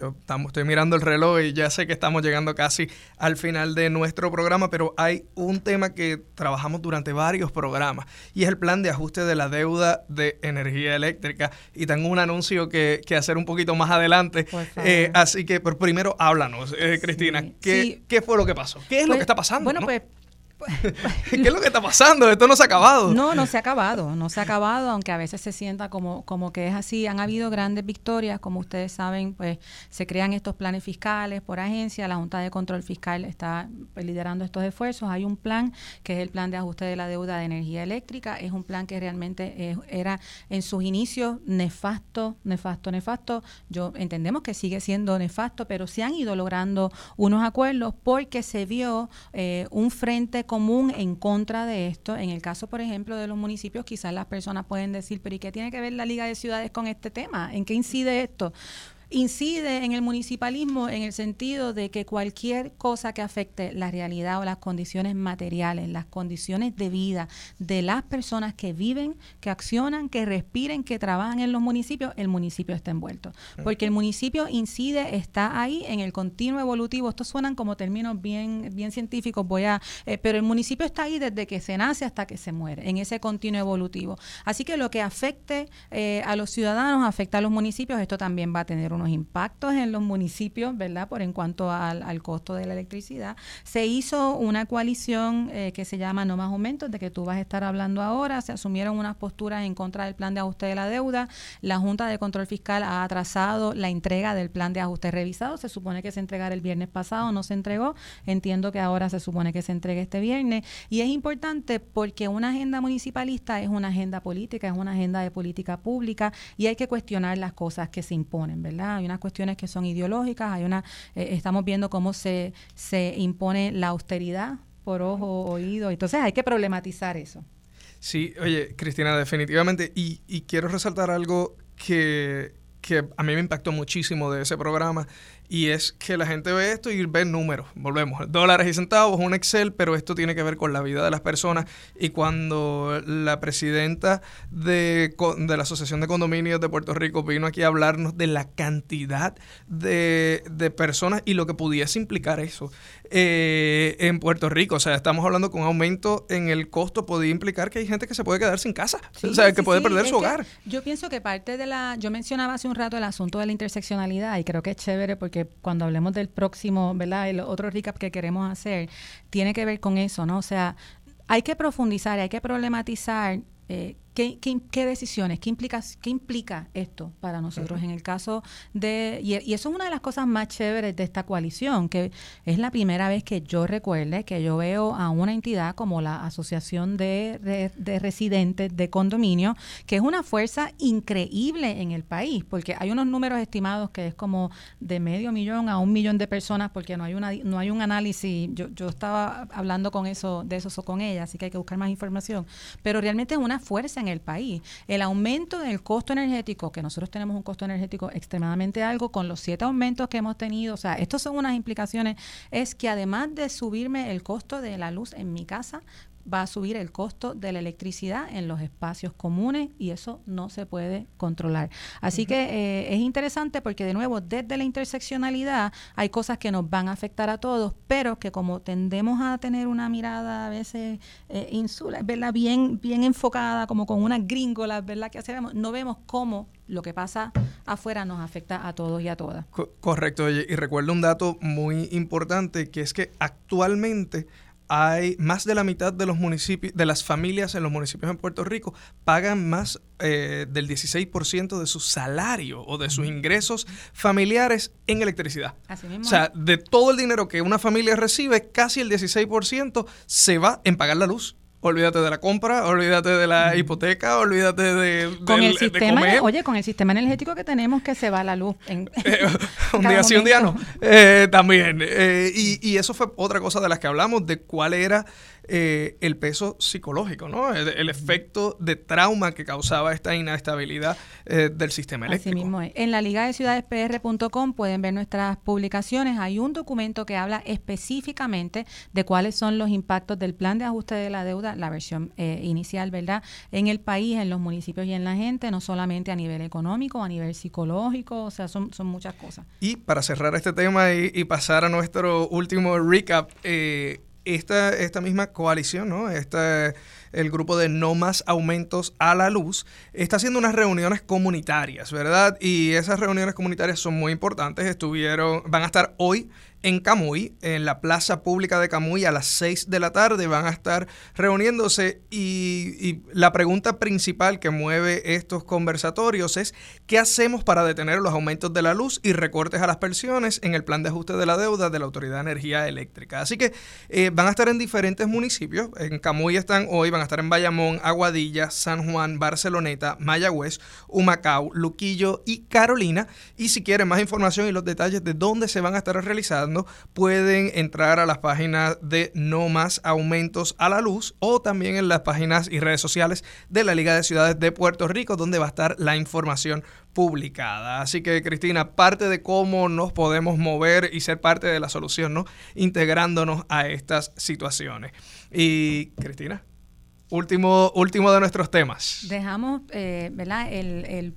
yo estoy mirando el reloj y ya sé que estamos llegando casi al final de nuestro programa, pero hay un tema que trabajamos durante varios programas y es el plan de ajuste de la deuda de energía eléctrica. Y tengo un anuncio que, que hacer un poquito más adelante. Eh, así que, pero primero háblanos, eh, Cristina, ¿qué, ¿qué, fue lo que pasó? ¿Qué es lo pues, que está pasando? Bueno, pues ¿Qué es lo que está pasando? Esto no se ha acabado. No, no se ha acabado, no se ha acabado, aunque a veces se sienta como, como que es así. Han habido grandes victorias, como ustedes saben, pues se crean estos planes fiscales por agencia, la Junta de Control Fiscal está pues, liderando estos esfuerzos. Hay un plan que es el plan de ajuste de la deuda de energía eléctrica, es un plan que realmente era en sus inicios nefasto, nefasto, nefasto. Yo entendemos que sigue siendo nefasto, pero se han ido logrando unos acuerdos porque se vio eh, un frente común en contra de esto. En el caso, por ejemplo, de los municipios, quizás las personas pueden decir, pero ¿y qué tiene que ver la Liga de Ciudades con este tema? ¿En qué incide esto? Incide en el municipalismo en el sentido de que cualquier cosa que afecte la realidad o las condiciones materiales, las condiciones de vida de las personas que viven, que accionan, que respiren, que trabajan en los municipios, el municipio está envuelto. Porque el municipio incide, está ahí en el continuo evolutivo. Estos suenan como términos bien, bien científicos, voy a, eh, pero el municipio está ahí desde que se nace hasta que se muere, en ese continuo evolutivo. Así que lo que afecte eh, a los ciudadanos, afecta a los municipios, esto también va a tener unos impactos en los municipios, ¿verdad? Por en cuanto al, costo de la electricidad. Se hizo una coalición eh, que se llama No Más Aumentos, de que tú vas a estar hablando ahora. Se asumieron unas posturas en contra del plan de ajuste de la deuda. La Junta de Control Fiscal ha atrasado la entrega del plan de ajuste revisado. Se supone que se entregara el viernes pasado, no se entregó. Entiendo que ahora se supone que se entregue este viernes. Y es importante porque una agenda municipalista es una agenda política, es una agenda de política pública y hay que cuestionar las cosas que se imponen, ¿verdad? Hay unas cuestiones que son ideológicas, hay una, eh, estamos viendo cómo se, se impone la austeridad por ojo, oído, entonces hay que problematizar eso. Sí, oye, Cristina, definitivamente, y, y quiero resaltar algo que, que a mí me impactó muchísimo de ese programa y es que la gente ve esto y ve números. Volvemos, dólares y centavos, un Excel, pero esto tiene que ver con la vida de las personas. Y cuando la presidenta de, de la Asociación de Condominios de Puerto Rico vino aquí a hablarnos de la cantidad de, de personas y lo que pudiese implicar eso eh, en Puerto Rico, o sea, estamos hablando con un aumento en el costo, podría implicar que hay gente que se puede quedar sin casa, o sea, que puede perder su hogar. Yo pienso que parte de la, yo mencionaba hace un rato el asunto de la interseccionalidad y creo que es chévere porque cuando hablemos del próximo, ¿verdad? El otro recap que queremos hacer tiene que ver con eso, ¿no? O sea, hay que profundizar, hay que problematizar eh, ¿Qué, decisiones, qué implica, qué implica esto para nosotros en el caso de, y, eso es una de las cosas más chéveres de esta coalición, que es la primera vez que yo recuerde que yo veo a una entidad como la Asociación de, Residentes de Condominio, que es una fuerza increíble en el país, porque hay unos números estimados que es como de medio millón a un millón de personas, porque no hay una no hay un análisis, yo, yo estaba hablando con eso, de eso con ella, así que hay que buscar más información, pero realmente es una fuerza en el país. El aumento del costo energético, que nosotros tenemos un costo energético extremadamente alto, con los siete aumentos que hemos tenido, o sea, estos son unas implicaciones, es que además de subirme el costo de la luz en mi casa, va a subir el costo de la electricidad en los espacios comunes y eso no se puede controlar. Así que eh, es interesante porque de nuevo desde la interseccionalidad hay cosas que nos van a afectar a todos, pero que como tendemos a tener una mirada a veces eh, insula, ¿verdad? Bien, bien enfocada, como con unas gringolas, ¿verdad? Que hacemos, no vemos cómo lo que pasa afuera nos afecta a todos y a todas. correcto, y recuerdo un dato muy importante que es que actualmente hay más de la mitad de los municipios, de las familias en los municipios en Puerto Rico pagan más eh, del 16% de su salario o de sus ingresos familiares en electricidad. O sea, de todo el dinero que una familia recibe, casi el 16% se va en pagar la luz olvídate de la compra, olvídate de la hipoteca, olvídate de, con el sistema, Oye, con el sistema energético que tenemos que se va la luz. En, un día sí, un día no. Eh, también. Eh, y, y, eso fue otra cosa de las que hablamos, de cuál era eh, el peso psicológico, ¿no? El, efecto de trauma que causaba esta inestabilidad eh, del sistema eléctrico. Así mismo es. En la liga de ciudadespr.com pueden ver nuestras publicaciones. Hay un documento que habla específicamente de cuáles son los impactos del plan de ajuste de la deuda, la versión eh, inicial, ¿verdad? En el país, en los municipios y en la gente, no solamente a nivel económico, a nivel psicológico, o sea, son, son muchas cosas. Y para cerrar este tema y, y pasar a nuestro último recap, eh, esta, esta misma coalición, ¿no? Este, el grupo de No Más Aumentos a la Luz, está haciendo unas reuniones comunitarias, ¿verdad? Y esas reuniones comunitarias son muy importantes. Estuvieron, van a estar hoy en Camuy, en la plaza pública de Camuy a las 6 de la tarde van a estar reuniéndose y, la pregunta principal que mueve estos conversatorios es ¿qué hacemos para detener los aumentos de la luz y recortes a las pensiones en el plan de ajuste de la deuda de la Autoridad de Energía Eléctrica? Así que eh, van a estar en diferentes municipios, en Camuy están hoy, van a estar en Bayamón, Aguadilla, San Juan, Barceloneta, Mayagüez, Humacao, Luquillo y Carolina y si quieren más información y los detalles de dónde se van a estar realizando pueden entrar a las páginas de No Más Aumentos a la Luz o también en las páginas y redes sociales de la Liga de Ciudades de Puerto Rico, donde va a estar la información publicada. Así que, Cristina, parte de cómo nos podemos mover y ser parte de la solución, ¿no? Integrándonos a estas situaciones. Y, Cristina, último, último de nuestros temas. Dejamos, eh, ¿verdad? El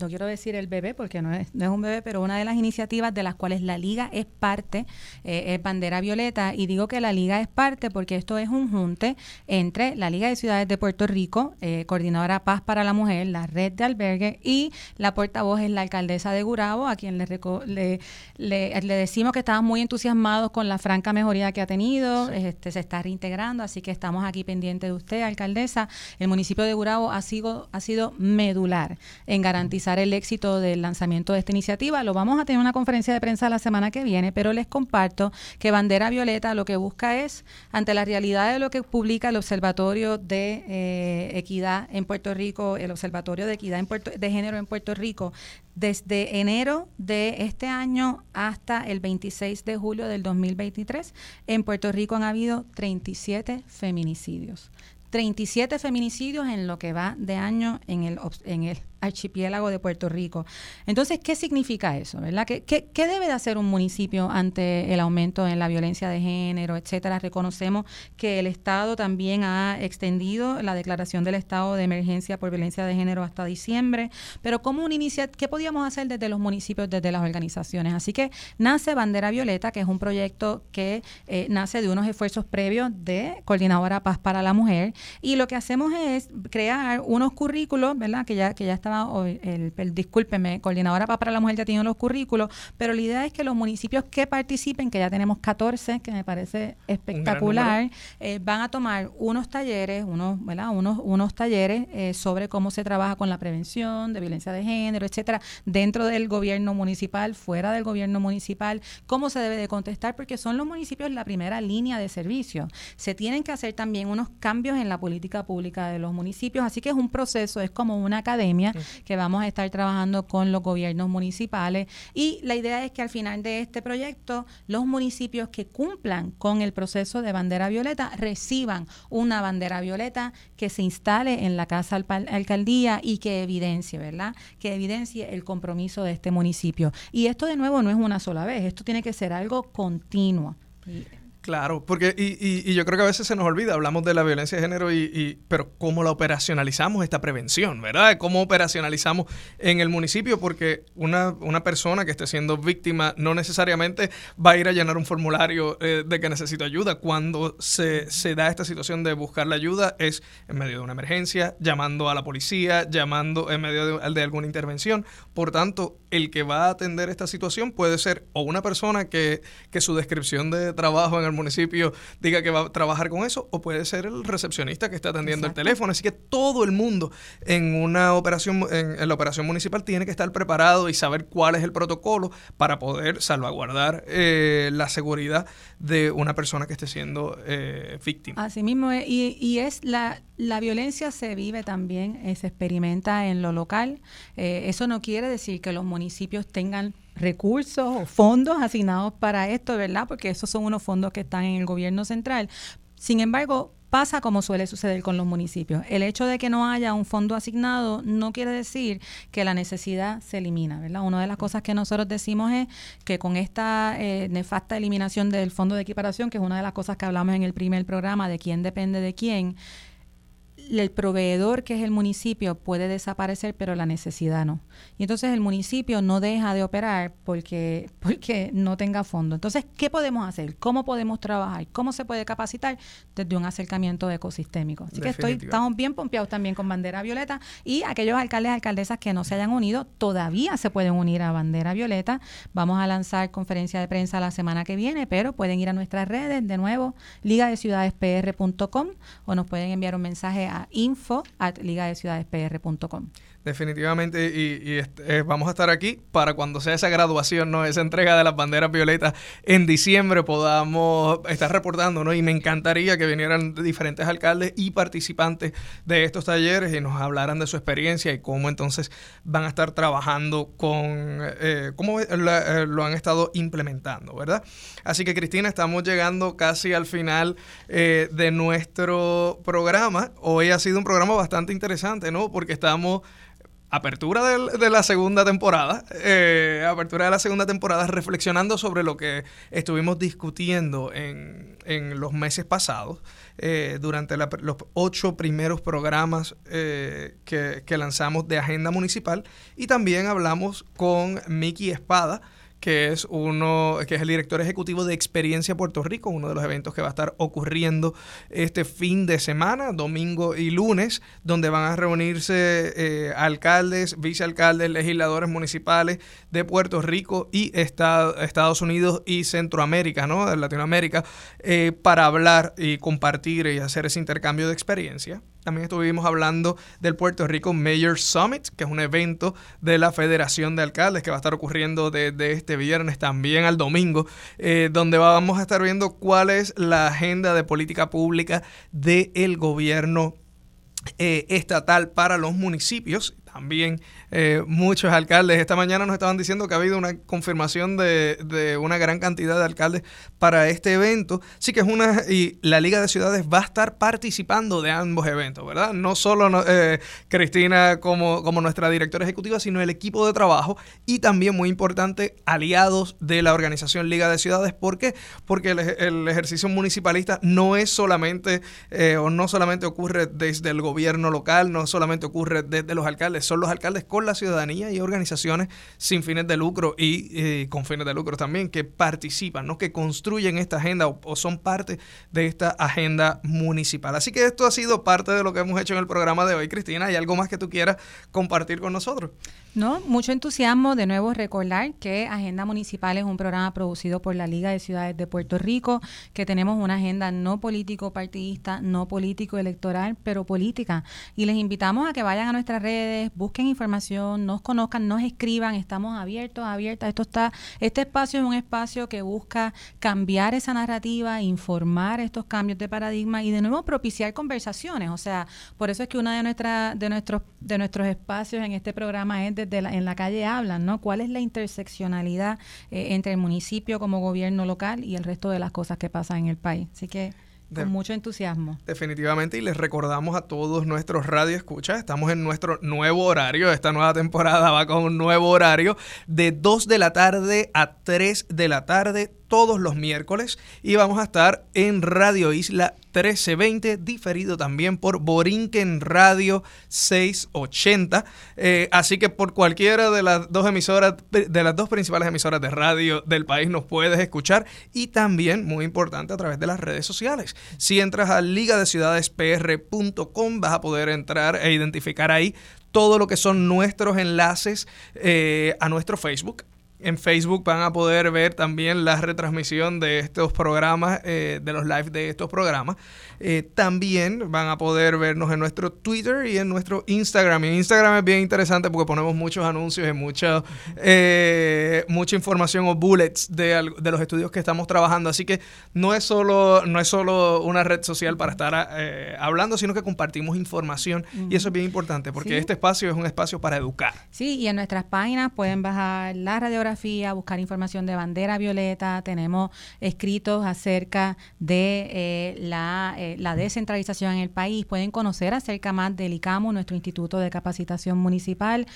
no quiero decir el bebé porque no es, no es un bebé, pero una de las iniciativas de las cuales la liga es parte eh, es Bandera Violeta y digo que la liga es parte porque esto es un junte entre la Liga de Ciudades de Puerto Rico, eh, Coordinadora Paz para la Mujer, la red de albergue y la portavoz es la alcaldesa de Gurabo, a quien le, le, le, decimos que estamos muy entusiasmados con la franca mejoría que ha tenido, este, se está reintegrando, así que estamos aquí pendientes de usted, alcaldesa. El municipio de Gurabo ha sido, ha sido medular en garantizar el éxito del lanzamiento de esta iniciativa. Lo vamos a tener una conferencia de prensa la semana que viene, pero les comparto que Bandera Violeta lo que busca es, ante la realidad de lo que publica el Observatorio de eh, Equidad en Puerto Rico, el Observatorio de Equidad en Puerto, de Género en Puerto Rico, desde enero de este año hasta el 26 de julio del 2023, en Puerto Rico han habido 37 feminicidios. 37 feminicidios en lo que va de año en el, en el archipiélago de Puerto Rico. Entonces, ¿qué significa eso? ¿verdad? ¿Qué, qué, debe de hacer un municipio ante el aumento en la violencia de género, etcétera? Reconocemos que el Estado también ha extendido la declaración del estado de emergencia por violencia de género hasta diciembre, pero ¿cómo un ¿qué podíamos hacer desde los municipios, desde las organizaciones? Así que nace Bandera Violeta, que es un proyecto que eh, nace de unos esfuerzos previos de Coordinadora Paz para la Mujer, y lo que hacemos es crear unos currículos, ¿verdad? Que ya, que ya está el, el, discúlpeme, Coordinadora para la Mujer ya tiene los currículos, pero la idea es que los municipios que participen, que ya tenemos 14, que me parece espectacular, eh, van a tomar unos talleres, unos, ¿verdad? unos, unos talleres eh, sobre cómo se trabaja con la prevención de violencia de género, etcétera, dentro del gobierno municipal, fuera del gobierno municipal, cómo se debe de contestar, porque son los municipios la primera línea de servicio. Se tienen que hacer también unos cambios en la política pública de los municipios, así que es un proceso, es como una academia que vamos a estar trabajando con los gobiernos municipales y la idea es que al final de este proyecto los municipios que cumplan con el proceso de bandera violeta reciban una bandera violeta que se instale en la casa alcaldía y que evidencie, ¿verdad? Que evidencie el compromiso de este municipio. Y esto de nuevo no es una sola vez, esto tiene que ser algo continuo. Claro, porque y, y, yo creo que a veces se nos olvida, hablamos de la violencia de género, y, pero cómo la operacionalizamos esta prevención, ¿verdad? ¿Cómo operacionalizamos en el municipio? Porque una, una persona que esté siendo víctima no necesariamente va a ir a llenar un formulario eh, de que necesita ayuda. Cuando se, se da esta situación de buscar la ayuda es en medio de una emergencia, llamando a la policía, llamando en medio de, de alguna intervención. Por tanto, el que va a atender esta situación puede ser o una persona que, que su descripción de trabajo en el municipio diga que va a trabajar con eso, o puede ser el recepcionista que está atendiendo el teléfono. Así que todo el mundo en una operación, en, la operación municipal tiene que estar preparado y saber cuál es el protocolo para poder salvaguardar eh, la seguridad de una persona que esté siendo eh, víctima. Así mismo, y, y es la, la violencia se vive también, eh, se experimenta en lo local. eso no quiere decir que los municipios tengan recursos o fondos asignados para esto, ¿verdad? Porque esos son unos fondos que están en el gobierno central. Sin embargo, pasa como suele suceder con los municipios. El hecho de que no haya un fondo asignado no quiere decir que la necesidad se elimina, ¿verdad? Una de las cosas que nosotros decimos es que con esta eh, nefasta eliminación del fondo de equiparación, que es una de las cosas que hablamos en el primer programa de quién depende de quién, el proveedor que es el municipio puede desaparecer, pero la necesidad no. Y entonces el municipio no deja de operar porque, porque no tenga fondo. Entonces, ¿qué podemos hacer? ¿Cómo podemos trabajar? ¿Cómo se puede capacitar desde un acercamiento ecosistémico? Así que estoy, estamos bien pompeados también con Bandera Violeta y aquellos alcaldes y alcaldesas que no se hayan unido todavía se pueden unir a Bandera Violeta. Vamos a lanzar conferencia de prensa la semana que viene, pero pueden ir a nuestras redes, de nuevo, ligadeciudadespr.com o nos pueden enviar un mensaje a info at ligadeciudadespr.com. Definitivamente, y, eh, vamos a estar aquí para cuando sea esa graduación, ¿no? esa entrega de las banderas violetas en diciembre, podamos estar reportando, ¿no? Y me encantaría que vinieran diferentes alcaldes y participantes de estos talleres y nos hablaran de su experiencia y cómo entonces van a estar trabajando con, eh, cómo eh, lo han estado implementando, ¿verdad? Así que Cristina, estamos llegando casi al final de nuestro programa. Hoy ha sido un programa bastante interesante, ¿no? Porque estamos apertura de, la segunda temporada, eh, apertura de la segunda temporada, reflexionando sobre lo que estuvimos discutiendo en, los meses pasados, eh, durante los ocho primeros programas eh, que, que lanzamos de Agenda Municipal, y también hablamos con Miki Espada, que es uno, que es el director ejecutivo de Experiencia Puerto Rico, uno de los eventos que va a estar ocurriendo este fin de semana, domingo y lunes, donde van a reunirse eh, alcaldes, vicealcaldes, legisladores municipales de Puerto Rico y Estados Unidos y Centroamérica, ¿no? De Latinoamérica, eh, para hablar y compartir y hacer ese intercambio de experiencia. También estuvimos hablando del Puerto Rico Mayor Summit, que es un evento de la Federación de Alcaldes que va a estar ocurriendo desde este viernes también al domingo, eh, donde vamos a estar viendo cuál es la agenda de política pública del gobierno eh, estatal para los municipios. También eh, muchos alcaldes. Esta mañana nos estaban diciendo que ha habido una confirmación de, de, una gran cantidad de alcaldes para este evento. Sí que es una, y la Liga de Ciudades va a estar participando de ambos eventos, ¿verdad? No solo eh, Cristina como, como nuestra directora ejecutiva, sino el equipo de trabajo y también, muy importante, aliados de la organización Liga de Ciudades. ¿Por qué? Porque el, ejercicio municipalista no es solamente, eh, o no solamente ocurre desde el gobierno local, no solamente ocurre desde los alcaldes, son los alcaldes con la ciudadanía y organizaciones sin fines de lucro y eh, con fines de lucro también que participan, ¿no? que construyen esta agenda o, son parte de esta agenda municipal. Así que esto ha sido parte de lo que hemos hecho en el programa de hoy, Cristina. ¿Hay algo más que tú quieras compartir con nosotros? No, mucho entusiasmo. De nuevo, recordar que Agenda Municipal es un programa producido por la Liga de Ciudades de Puerto Rico, que tenemos una agenda no político-partidista, no político-electoral, pero política. Y les invitamos a que vayan a nuestras redes, busquen información, nos conozcan, nos escriban. Estamos abiertos, abiertas. Esto está, este espacio es un espacio que busca cambiar esa narrativa, informar estos cambios de paradigma y de nuevo propiciar conversaciones. O sea, por eso es que una de, nuestra, de, nuestros, de nuestros espacios en este programa es en la calle hablan, ¿no? ¿Cuál es la interseccionalidad eh, entre el municipio como gobierno local y el resto de las cosas que pasan en el país? Así que con mucho entusiasmo. Definitivamente, y les recordamos a todos nuestros radioescuchas, estamos en nuestro nuevo horario, esta nueva temporada va con un nuevo horario de 2 de la tarde a 3 de la tarde todos los miércoles y vamos a estar en Radio Isla 1320, diferido también por Borinquen Radio 680. Eh, así que por cualquiera de las dos emisoras, de las dos principales emisoras de radio del país nos puedes escuchar y también, muy importante, a través de las redes sociales. Si entras a ligadeciudadespr.com vas a poder entrar e identificar ahí todo lo que son nuestros enlaces eh, a nuestro Facebook, en Facebook van a poder ver también la retransmisión de estos programas, eh, de los live de estos programas. Eh, también van a poder vernos en nuestro Twitter y en nuestro Instagram. Y Instagram es bien interesante porque ponemos muchos anuncios y mucha, eh, mucha información o bullets de, de, los estudios que estamos trabajando. Así que no es solo, no es solo una red social para estar hablando, sino que compartimos información. Y eso es bien importante porque este espacio es un espacio para educar. Sí, y en nuestras páginas pueden bajar la radiografía buscar información de bandera violeta, tenemos escritos acerca de eh, la, la, descentralización en el país, pueden conocer acerca más del ICAMU, nuestro Instituto de Capacitación Municipal.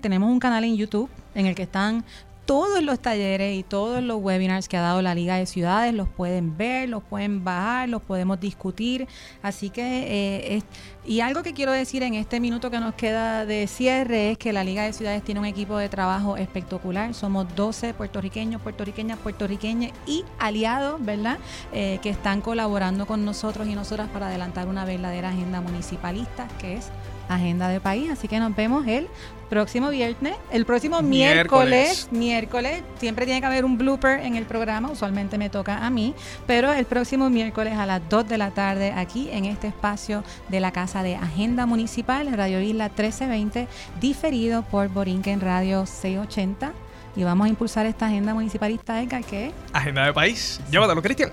tenemos un canal en YouTube en el que están todos los talleres y todos los webinars que ha dado la Liga de Ciudades, los pueden ver, los pueden bajar, los podemos discutir. Así que, eh, y algo que quiero decir en este minuto que nos queda de cierre es que la Liga de Ciudades tiene un equipo de trabajo espectacular. Somos 12 puertorriqueños, puertorriqueñas, puertorriqueñas y aliados, ¿verdad? Eh, que están colaborando con nosotros y nosotras para adelantar una verdadera agenda municipalista que es Agenda de País. Así que nos vemos el próximo viernes, el próximo miércoles, miércoles, siempre tiene que haber un blooper en el programa, usualmente me toca a mí, pero el próximo miércoles a las 2 de la tarde aquí en este espacio de la Casa de Agenda Municipal, Radio Isla 1320, diferido por Borinquen Radio 680. Y vamos a impulsar esta agenda municipalista, Edgar, ¿qué? Agenda de país. Llévatelo, Cristian.